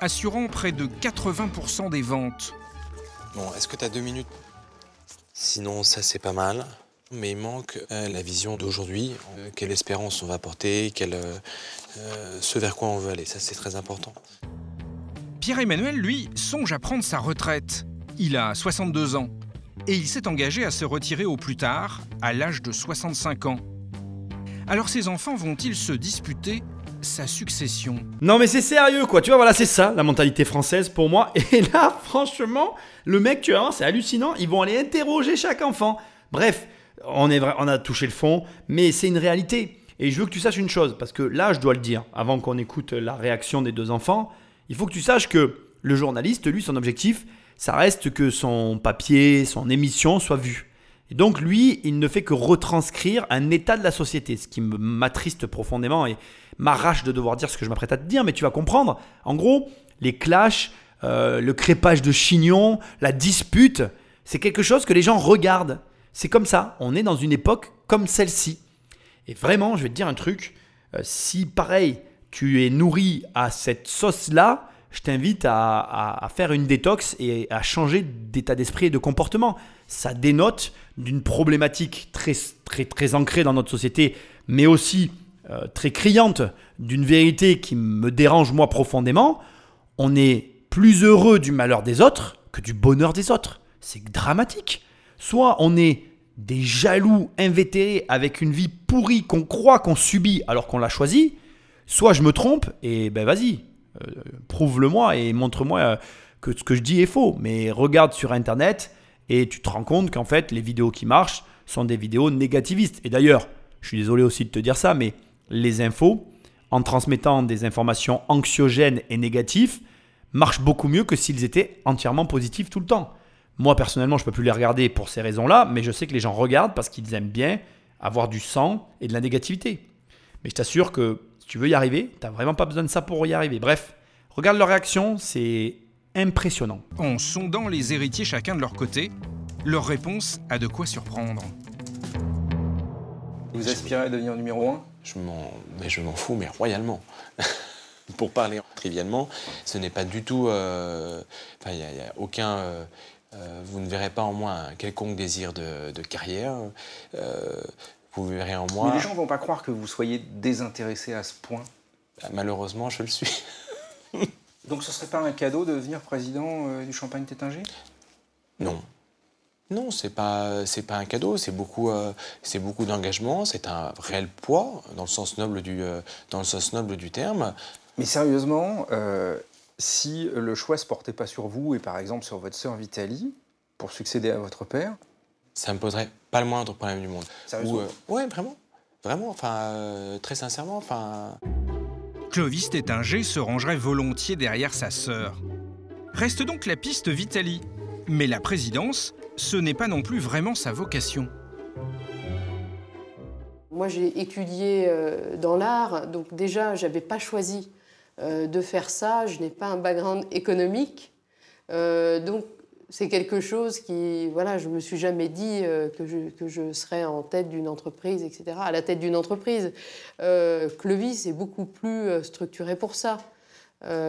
assurant près de 80% des ventes. Bon, est-ce que tu as deux minutes? Sinon, ça c'est pas mal. Mais il manque euh, la vision d'aujourd'hui. Euh, quelle espérance on va porter, quel, euh, ce vers quoi on veut aller? Ça c'est très important. Pierre-Emmanuel, lui, songe à prendre sa retraite. Il a 62 ans. Et il s'est engagé à se retirer au plus tard, à l'âge de 65 ans. Alors ses enfants vont-ils se disputer? Sa succession. Non mais c'est sérieux quoi, tu vois voilà c'est ça la mentalité française pour moi. Et là franchement le mec tu vois c'est hallucinant, ils vont aller interroger chaque enfant. Bref, on, a touché le fond, mais c'est une réalité. Et je veux que tu saches une chose, parce que là, je dois le dire, avant qu'on écoute la réaction des deux enfants, il faut que tu saches que le journaliste, lui, son objectif, ça reste que son papier, son émission soit vue. Et donc lui, il ne fait que retranscrire un état de la société, ce qui m'attriste profondément et m'arrache de devoir dire ce que je m'apprête à te dire, mais tu vas comprendre. En gros, les clashs, euh, le crépage de chignon, la dispute, c'est quelque chose que les gens regardent. C'est comme ça, on est dans une époque comme celle-ci. Et vraiment, je vais te dire un truc, euh, si pareil, tu es nourri à cette sauce-là, je t'invite à, faire une détox et à changer d'état d'esprit et de comportement. Ça dénote d'une problématique très, très, très ancrée dans notre société, mais aussi euh, très criante, d'une vérité qui me dérange moi profondément. On est plus heureux du malheur des autres que du bonheur des autres. C'est dramatique. Soit on est des jaloux invétérés avec une vie pourrie qu'on croit qu'on subit alors qu'on l'a choisi, soit je me trompe et ben vas-y, euh, prouve-le-moi et montre-moi euh, que ce que je dis est faux. Mais regarde sur Internet et tu te rends compte qu'en fait, les vidéos qui marchent sont des vidéos négativistes. Et d'ailleurs, je suis désolé aussi de te dire ça, mais les infos, en transmettant des informations anxiogènes et négatives, marchent beaucoup mieux que s'ils étaient entièrement positifs tout le temps. Moi, personnellement, je ne peux plus les regarder pour ces raisons-là, mais je sais que les gens regardent parce qu'ils aiment bien avoir du sang et de la négativité. Mais je t'assure que tu veux y arriver, tu n'as vraiment pas besoin de ça pour y arriver. Bref, regarde leur réaction, c'est impressionnant. En sondant les héritiers chacun de leur côté, leur réponse a de quoi surprendre. Vous aspirez à devenir numéro 1 Je m'en mais je m'en fous, mais royalement. pour parler trivialement, ce n'est pas du tout... Euh, enfin, il n'y a, aucun... Euh, euh, vous ne verrez pas en moi un quelconque désir de, carrière vous verrez en moi. Mais les gens vont pas croire que vous soyez désintéressé à ce point. Bah, malheureusement, je le suis. Donc ce serait pas un cadeau de devenir président euh, du Champagne Tétinger? Non. Non, c'est pas c'est pas un cadeau, c'est beaucoup euh, c'est beaucoup d'engagement, c'est un réel poids dans le sens noble du euh, dans le sens noble du terme. Mais sérieusement, si le choix se portait pas sur vous et par exemple sur votre sœur Vitalie pour succéder à votre père, ça me poserait pas le moindre problème du monde. Sérieusement? Euh, Ouais, vraiment. Vraiment, enfin, euh, très sincèrement, enfin... Clovis Tétinger se rangerait volontiers derrière sa sœur. Reste donc la piste Vitali. Mais la présidence, ce n'est pas non plus vraiment sa vocation. Moi, j'ai étudié euh, dans l'art, donc déjà, je n'avais pas choisi de faire ça. Je n'ai pas un background économique. donc, c'est quelque chose qui, voilà, je me suis jamais dit euh, que, je, que, je, serais en tête d'une entreprise, etc., à la tête d'une entreprise. Euh, Clovis est beaucoup plus euh, structuré pour ça.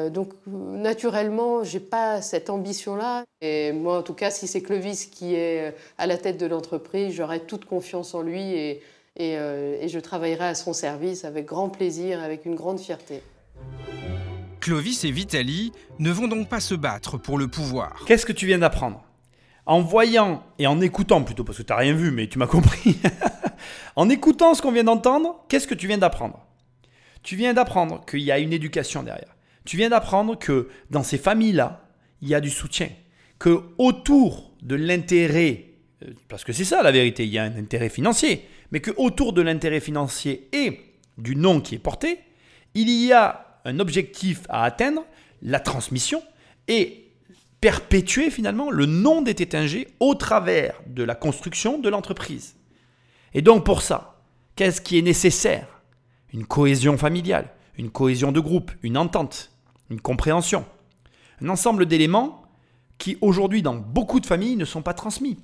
donc, naturellement, j'ai pas cette ambition-là. Et moi, en tout cas, si c'est Clovis qui est à la tête de l'entreprise, j'aurai toute confiance en lui et, et, et je travaillerai à son service avec grand plaisir, avec une grande fierté. Clovis et Vitali ne vont donc pas se battre pour le pouvoir. Qu'est-ce que tu viens d'apprendre? En voyant et en écoutant plutôt, parce que tu n'as rien vu, mais tu m'as compris. en écoutant ce qu'on vient d'entendre, qu'est-ce que tu viens d'apprendre? Tu viens d'apprendre qu'il y a une éducation derrière. Tu viens d'apprendre que dans ces familles-là, il y a du soutien. Que autour de l'intérêt, euh, parce que c'est ça la vérité, il y a un intérêt financier, mais que autour de l'intérêt financier et du nom qui est porté, il y a un objectif à atteindre, la transmission, et perpétuer finalement le nom des Tétingers au travers de la construction de l'entreprise. Et donc pour ça, qu'est-ce qui est nécessaire? Une cohésion familiale, une cohésion de groupe, une entente, une compréhension. Un ensemble d'éléments qui aujourd'hui dans beaucoup de familles ne sont pas transmis.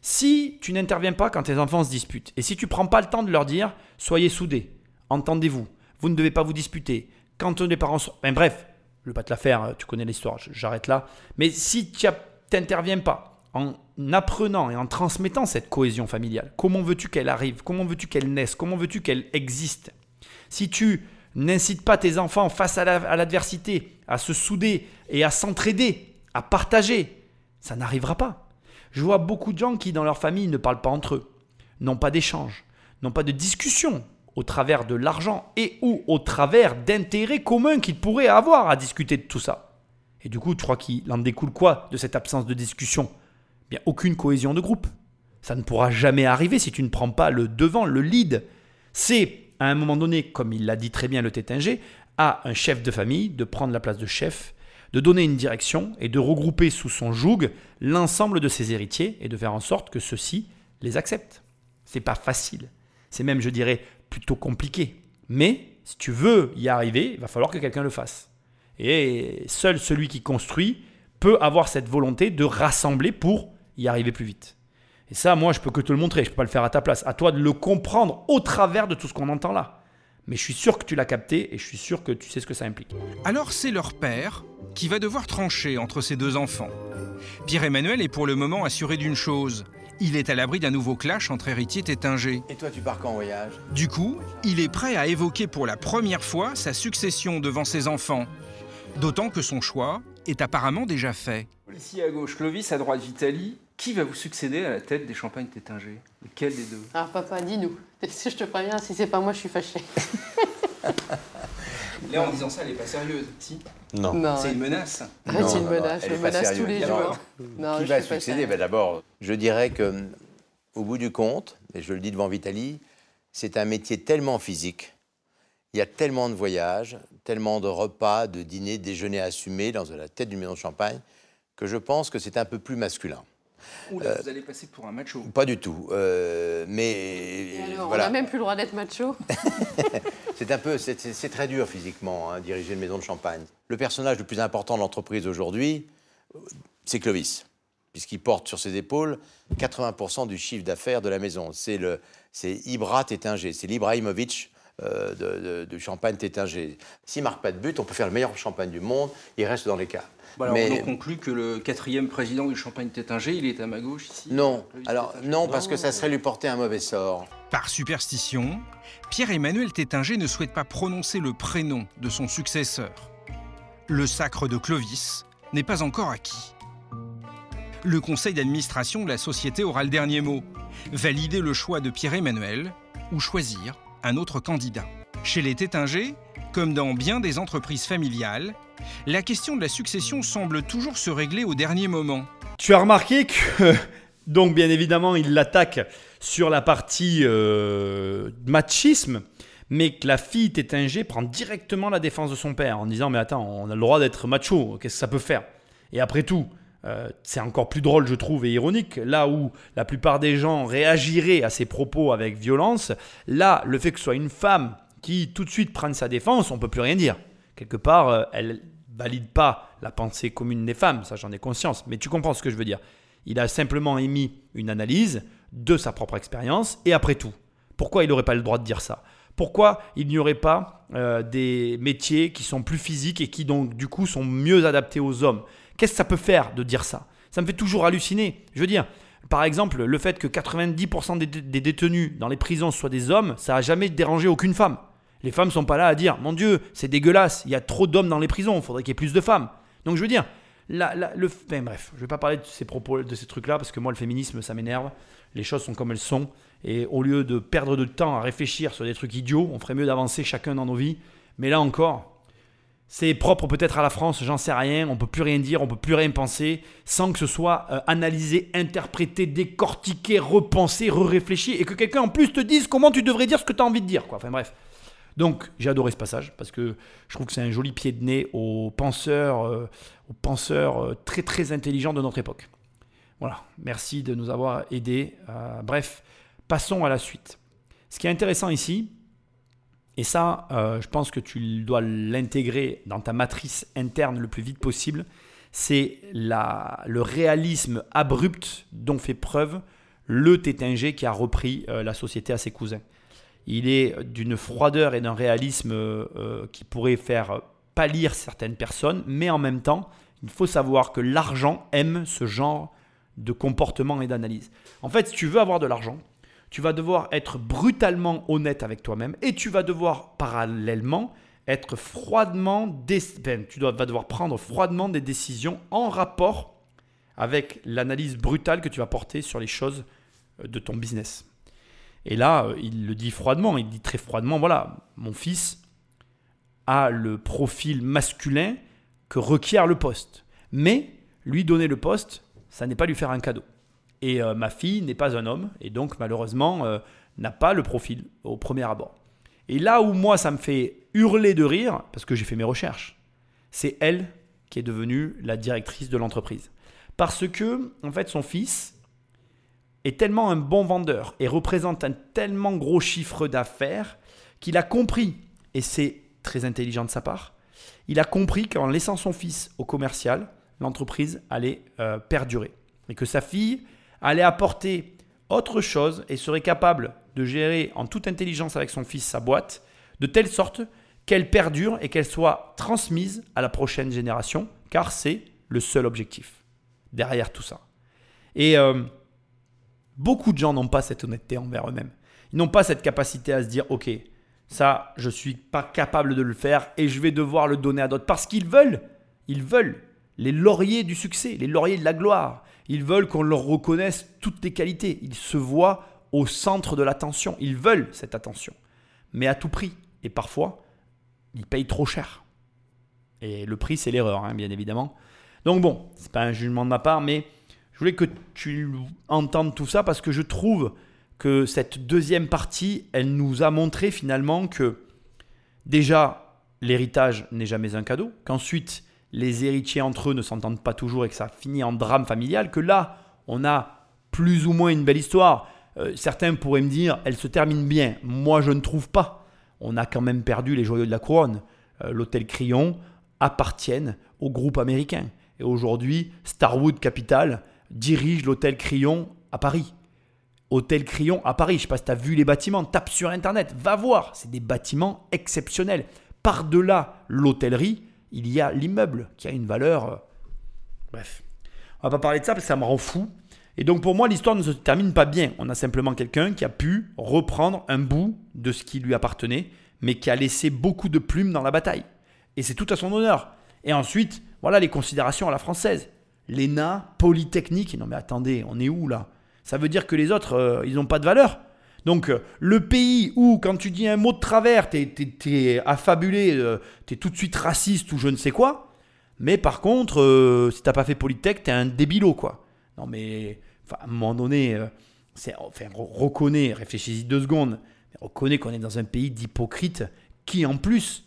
Si tu n'interviens pas quand tes enfants se disputent, et si tu prends pas le temps de leur dire soyez soudés, entendez-vous, vous ne devez pas vous disputer, quand les parents sont... Ben, bref, je ne vais pas te la faire, tu connais l'histoire, j'arrête là. Mais si tu n'interviens pas en apprenant et en transmettant cette cohésion familiale, comment veux-tu qu'elle arrive? Comment veux-tu qu'elle naisse? Comment veux-tu qu'elle existe? Si tu n'incites pas tes enfants face à l'adversité à se souder et à s'entraider, à partager, ça n'arrivera pas. Je vois beaucoup de gens qui, dans leur famille, ne parlent pas entre eux, n'ont pas d'échange, n'ont pas de discussion au travers de l'argent et ou au travers d'intérêts communs qu'ils pourraient avoir à discuter de tout ça. Et du coup, tu crois qu'il en découle quoi de cette absence de discussion? Bien, aucune cohésion de groupe. Ça ne pourra jamais arriver si tu ne prends pas le devant, le lead. C'est à un moment donné, comme il l'a dit très bien le Tétinger, à un chef de famille de prendre la place de chef, de donner une direction et de regrouper sous son joug l'ensemble de ses héritiers et de faire en sorte que ceux-ci les acceptent. C'est pas facile. C'est même, je dirais, plutôt compliqué. Mais si tu veux y arriver, il va falloir que quelqu'un le fasse. Et seul celui qui construit peut avoir cette volonté de rassembler pour y arriver plus vite. Et ça, moi, je peux que te le montrer, je peux pas le faire à ta place. À toi de le comprendre au travers de tout ce qu'on entend là. Mais je suis sûr que tu l'as capté et je suis sûr que tu sais ce que ça implique. Alors c'est leur père qui va devoir trancher entre ces deux enfants. Pierre-Emmanuel est pour le moment assuré d'une chose. Il est à l'abri d'un nouveau clash entre héritiers tétingés. Et toi, tu pars quand en voyage? Du coup, il est prêt à évoquer pour la première fois sa succession devant ses enfants. D'autant que son choix est apparemment déjà fait. Ici à gauche, Clovis, à droite, Vitali. Qui va vous succéder à la tête des champagnes Tétinger Lequel des deux? Alors papa, dis-nous. Si je te préviens, si c'est pas moi, je suis fâchée. Là, en disant ça, elle est pas sérieuse. Si Non. Non, C'est une menace. Ah, c'est une menace, elle je est pas menace tous sérieuse. les jours. Non, Qui je va succéder. Ben D'abord, je dirais que, au bout du compte, et je le dis devant Vitali, c'est un métier tellement physique. Il y a tellement de voyages, tellement de repas, de dîners, déjeuners assumés dans la tête d'une maison de champagne, que je pense que c'est un peu plus masculin. Oula, vous allez passer pour un macho. Pas du tout. euh, mais Et alors, voilà. On n'a même plus le droit d'être macho. C'est un peu, c'est- c'est c'est très dur physiquement, hein, diriger une maison de champagne. Le personnage le plus important de l'entreprise aujourd'hui, euh, c'est Clovis, puisqu'il porte sur ses épaules 80% du chiffre d'affaires de la maison. C'est le, c'est Ibra Tétinger, c'est l'Ibrahimovic euh, de, champagne Tétinger. S'il marque pas de but, on peut faire le meilleur champagne du monde, il reste dans les cas. Bon, alors, Mais- on conclut que le quatrième président du champagne Tétinger, il est à ma gauche ici. Non, alors non, parce que ça serait lui porter un mauvais sort. Par superstition, Pierre-Emmanuel Tétinger ne souhaite pas prononcer le prénom de son successeur. Le sacre de Clovis n'est pas encore acquis. Le conseil d'administration de la société aura le dernier mot. Valider le choix de Pierre-Emmanuel ou choisir un autre candidat. Chez les Tétinger, comme dans bien des entreprises familiales, la question de la succession semble toujours se régler au dernier moment. Tu as remarqué que, donc bien évidemment, il l'attaque sur la partie euh, machisme, mais que la fille Tétinger prend directement la défense de son père en disant Mais attends, on a le droit d'être macho, qu'est-ce que ça peut faire? Et après tout, euh, c'est encore plus drôle, je trouve, et ironique. Là où la plupart des gens réagiraient à ses propos avec violence, là, le fait que ce soit une femme qui tout de suite prenne sa défense, on peut plus rien dire. Quelque part, euh, elle valide pas la pensée commune des femmes, ça j'en ai conscience, mais tu comprends ce que je veux dire. Il a simplement émis une analyse de sa propre expérience, et après tout, pourquoi il n'aurait pas le droit de dire ça? Pourquoi il n'y aurait pas euh, des métiers qui sont plus physiques et qui donc du coup sont mieux adaptés aux hommes? Qu'est-ce que ça peut faire de dire ça? Ça me fait toujours halluciner. Je veux dire, par exemple, le fait que 90% des, détenus dans les prisons soient des hommes, ça n'a jamais dérangé aucune femme. Les femmes sont pas là à dire, mon Dieu, c'est dégueulasse, il y a trop d'hommes dans les prisons, il faudrait qu'il y ait plus de femmes. Donc je veux dire, la- le, bref, je vais pas parler de ces propos, de ces trucs-là, parce que moi, le féminisme, ça m'énerve. Les choses sont comme elles sont. Et au lieu de perdre de temps à réfléchir sur des trucs idiots, on ferait mieux d'avancer chacun dans nos vies. Mais là encore, c'est propre peut-être à la France, j'en sais rien, on peut plus rien dire, on peut plus rien penser, sans que ce soit euh, analysé, interprété, décortiqué, repensé, re-réfléchi, et que quelqu'un en plus te dise comment tu devrais dire ce que tu as envie de dire. Quoi. Enfin bref. Donc j'ai adoré ce passage, parce que je trouve que c'est un joli pied de nez aux penseurs, euh, aux penseurs euh, très très intelligents de notre époque. Voilà, merci de nous avoir aidés. Bref, passons à la suite. Ce qui est intéressant ici, et ça, euh, je pense que tu dois l'intégrer dans ta matrice interne le plus vite possible, c'est le réalisme abrupt dont fait preuve le Tétinger qui a repris euh, la société à ses cousins. Il est d'une froideur et d'un réalisme euh, qui pourrait faire pâlir certaines personnes, mais en même temps, il faut savoir que l'argent aime ce genre de comportement et d'analyse. En fait, si tu veux avoir de l'argent, tu vas devoir être brutalement honnête avec toi-même et tu vas devoir parallèlement être froidement, tu vas devoir prendre froidement des décisions en rapport avec l'analyse brutale que tu vas porter sur les choses euh, de ton business. Et là, euh, il le dit froidement, il dit très froidement, voilà, mon fils a le profil masculin que requiert le poste. Mais lui donner le poste, ça n'est pas lui faire un cadeau. Et euh, ma fille n'est pas un homme, et donc malheureusement euh, n'a pas le profil au premier abord. Et là où moi, ça me fait hurler de rire, parce que j'ai fait mes recherches, c'est elle qui est devenue la directrice de l'entreprise. Parce que, en fait, son fils est tellement un bon vendeur et représente un tellement gros chiffre d'affaires qu'il a compris, et c'est très intelligent de sa part, il a compris qu'en laissant son fils au commercial, l'entreprise allait euh, perdurer. Et que sa fille allait apporter autre chose et serait capable de gérer en toute intelligence avec son fils sa boîte, de telle sorte qu'elle perdure et qu'elle soit transmise à la prochaine génération, car c'est le seul objectif derrière tout ça. Et euh, beaucoup de gens n'ont pas cette honnêteté envers eux-mêmes. Ils n'ont pas cette capacité à se dire, ok, ça, je ne suis pas capable de le faire et je vais devoir le donner à d'autres. Parce qu'ils veulent, ils veulent les lauriers du succès, les lauriers de la gloire. Ils veulent qu'on leur reconnaisse toutes les qualités. Ils se voient au centre de l'attention. Ils veulent cette attention. Mais à tout prix. Et parfois, ils payent trop cher. Et le prix, c'est l'erreur, hein, bien évidemment. Donc bon, c'est pas un jugement de ma part, mais je voulais que tu entendes tout ça parce que je trouve que cette deuxième partie, elle nous a montré finalement que déjà, l'héritage n'est jamais un cadeau, qu'ensuite, les héritiers entre eux ne s'entendent pas toujours et que ça finit en drame familial, que là, on a plus ou moins une belle histoire. Euh, certains pourraient me dire, elle se termine bien. Moi, je ne trouve pas. On a quand même perdu les joyaux de la couronne. Euh, l'hôtel Crillon appartiennent au groupe américain. Et aujourd'hui, Starwood Capital dirige l'hôtel Crillon à Paris. Hôtel Crillon à Paris. Je ne sais pas si tu as vu les bâtiments. Tape sur Internet. Va voir. C'est des bâtiments exceptionnels. Par-delà l'hôtellerie, il y a l'immeuble qui a une valeur. Euh, bref. On va pas parler de ça parce que ça me rend fou. Et donc pour moi, l'histoire ne se termine pas bien. On a simplement quelqu'un qui a pu reprendre un bout de ce qui lui appartenait, mais qui a laissé beaucoup de plumes dans la bataille. Et c'est tout à son honneur. Et ensuite, voilà les considérations à la française. L'ENA, Polytechnique. Non mais attendez, on est où là? Ça veut dire que les autres, euh, ils n'ont pas de valeur donc, euh, le pays où, quand tu dis un mot de travers, tu es, affabulé, euh, tu es tout de suite raciste ou je ne sais quoi. Mais par contre, euh, si t'as pas fait Polytech, tu es un débilo, quoi. Non, mais à un moment donné, c'est, enfin, reconnais, réfléchis-y deux secondes, reconnais qu'on est dans un pays d'hypocrites qui, en plus,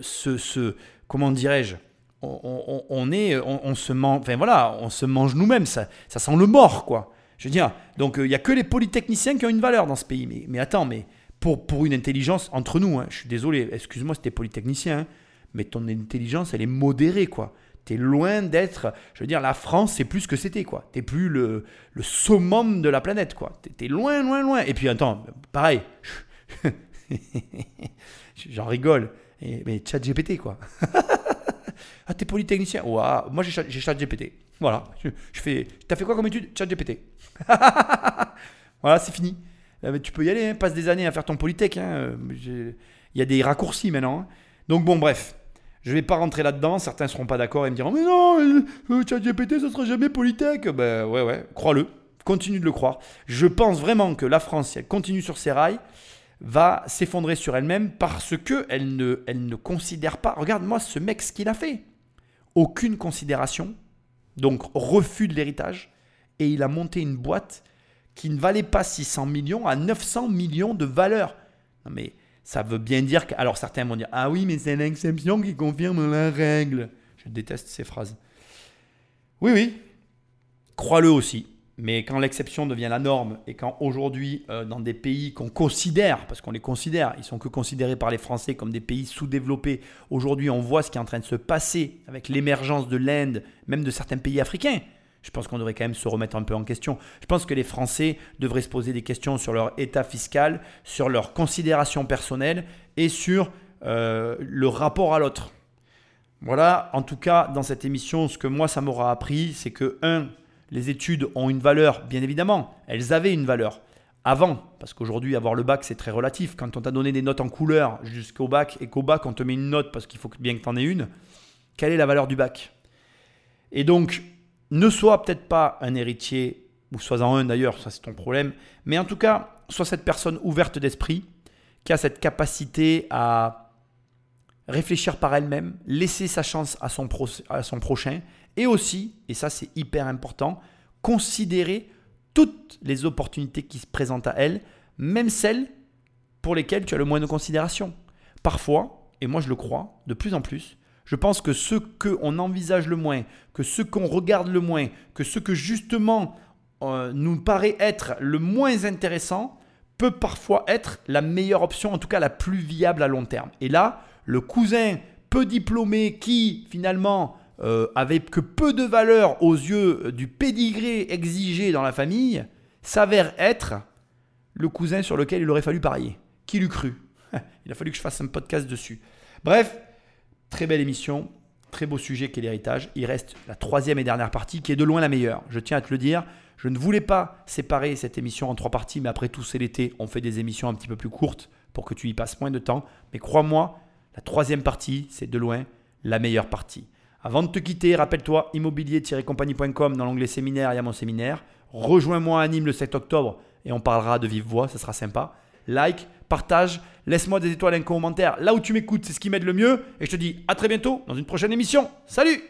se, comment dirais-je, on, est, on, se mange, enfin voilà, on se mange nous-mêmes, ça, ça sent le mort, quoi. Je veux dire, donc il euh, n'y a que les polytechniciens qui ont une valeur dans ce pays. Mais, mais attends, mais pour, une intelligence, entre nous, hein, je suis désolé, excuse-moi si tu es polytechnicien, hein, mais ton intelligence, elle est modérée, quoi. Tu es loin d'être, je veux dire, la France, c'est plus ce que c'était, quoi. Tu plus le, le summum de la planète, quoi. Tu es, loin, loin, loin. Et puis, attends, pareil, j'en rigole, mais chat GPT, quoi. ah, t'es polytechnicien Ouah, Moi, j'ai chat GPT. Voilà, je, je fais. T'as fait quoi comme étude? Chat GPT. voilà, c'est fini. Euh, tu peux y aller, hein, passe des années à faire ton polytech. Hein. Il y a des raccourcis maintenant. Hein. Donc bon, bref. Je ne vais pas rentrer là-dedans. Certains ne seront pas d'accord et me diront Mais non, euh, euh, ChatGPT, ça sera jamais Polytech. Ben ouais, ouais, crois-le. Continue de le croire. Je pense vraiment que la France, si elle continue sur ses rails, va s'effondrer sur elle-même parce qu'elle ne, elle ne considère pas. Regarde-moi ce mec, ce qu'il a fait. Aucune considération. Donc refus de l'héritage et il a monté une boîte qui ne valait pas 600 millions à 900 millions de valeur. Non mais ça veut bien dire que... Alors certains vont dire, ah oui, mais c'est l'exception qui confirme la règle. Je déteste ces phrases. Oui, oui, crois-le aussi. Mais quand l'exception devient la norme et quand aujourd'hui, euh, dans des pays qu'on considère, parce qu'on les considère, ils sont que considérés par les Français comme des pays sous-développés, aujourd'hui on voit ce qui est en train de se passer avec l'émergence de l'Inde, même de certains pays africains je pense qu'on devrait quand même se remettre un peu en question. Je pense que les Français devraient se poser des questions sur leur état fiscal, sur leur considération personnelle et sur euh, le rapport à l'autre. Voilà, en tout cas, dans cette émission, ce que moi, ça m'aura appris, c'est que, un, les études ont une valeur, bien évidemment, elles avaient une valeur. Avant, parce qu'aujourd'hui, avoir le bac, c'est très relatif. Quand on t'a donné des notes en couleur jusqu'au bac et qu'au bac, on te met une note parce qu'il faut bien que tu en aies une, quelle est la valeur du bac? Et donc, ne sois peut-être pas un héritier, ou sois-en un d'ailleurs, ça c'est ton problème, mais en tout cas, sois cette personne ouverte d'esprit, qui a cette capacité à réfléchir par elle-même, laisser sa chance à son, à son prochain, et aussi, et ça c'est hyper important, considérer toutes les opportunités qui se présentent à elle, même celles pour lesquels tu as le moins de considération. Parfois, et moi je le crois de plus en plus, je pense que ce qu'on envisage le moins, que ce qu'on regarde le moins, que ce que justement euh, nous paraît être le moins intéressant, peut parfois être la meilleure option, en tout cas la plus viable à long terme. Et là, le cousin peu diplômé qui finalement euh, avait que peu de valeur aux yeux du pédigré exigé dans la famille, s'avère être le cousin sur lequel il aurait fallu parier. Qui l'eût cru? Il a fallu que je fasse un podcast dessus. Bref, très belle émission, très beau sujet qu'est l'héritage. Il reste la troisième et dernière partie qui est de loin la meilleure. Je tiens à te le dire. Je ne voulais pas séparer cette émission en trois parties, mais après tout, c'est l'été. On fait des émissions un petit peu plus courtes pour que tu y passes moins de temps. Mais crois-moi, la troisième partie, c'est de loin la meilleure partie. Avant de te quitter, rappelle-toi immobilier-compagnie.com dans l'onglet séminaire, il y a mon séminaire. Rejoins-moi à Nîmes le 7 octobre et on parlera de vive voix, ça sera sympa. Like, partage, laisse-moi des étoiles et un commentaire. Là où tu m'écoutes, c'est ce qui m'aide le mieux. Et je te dis à très bientôt dans une prochaine émission. Salut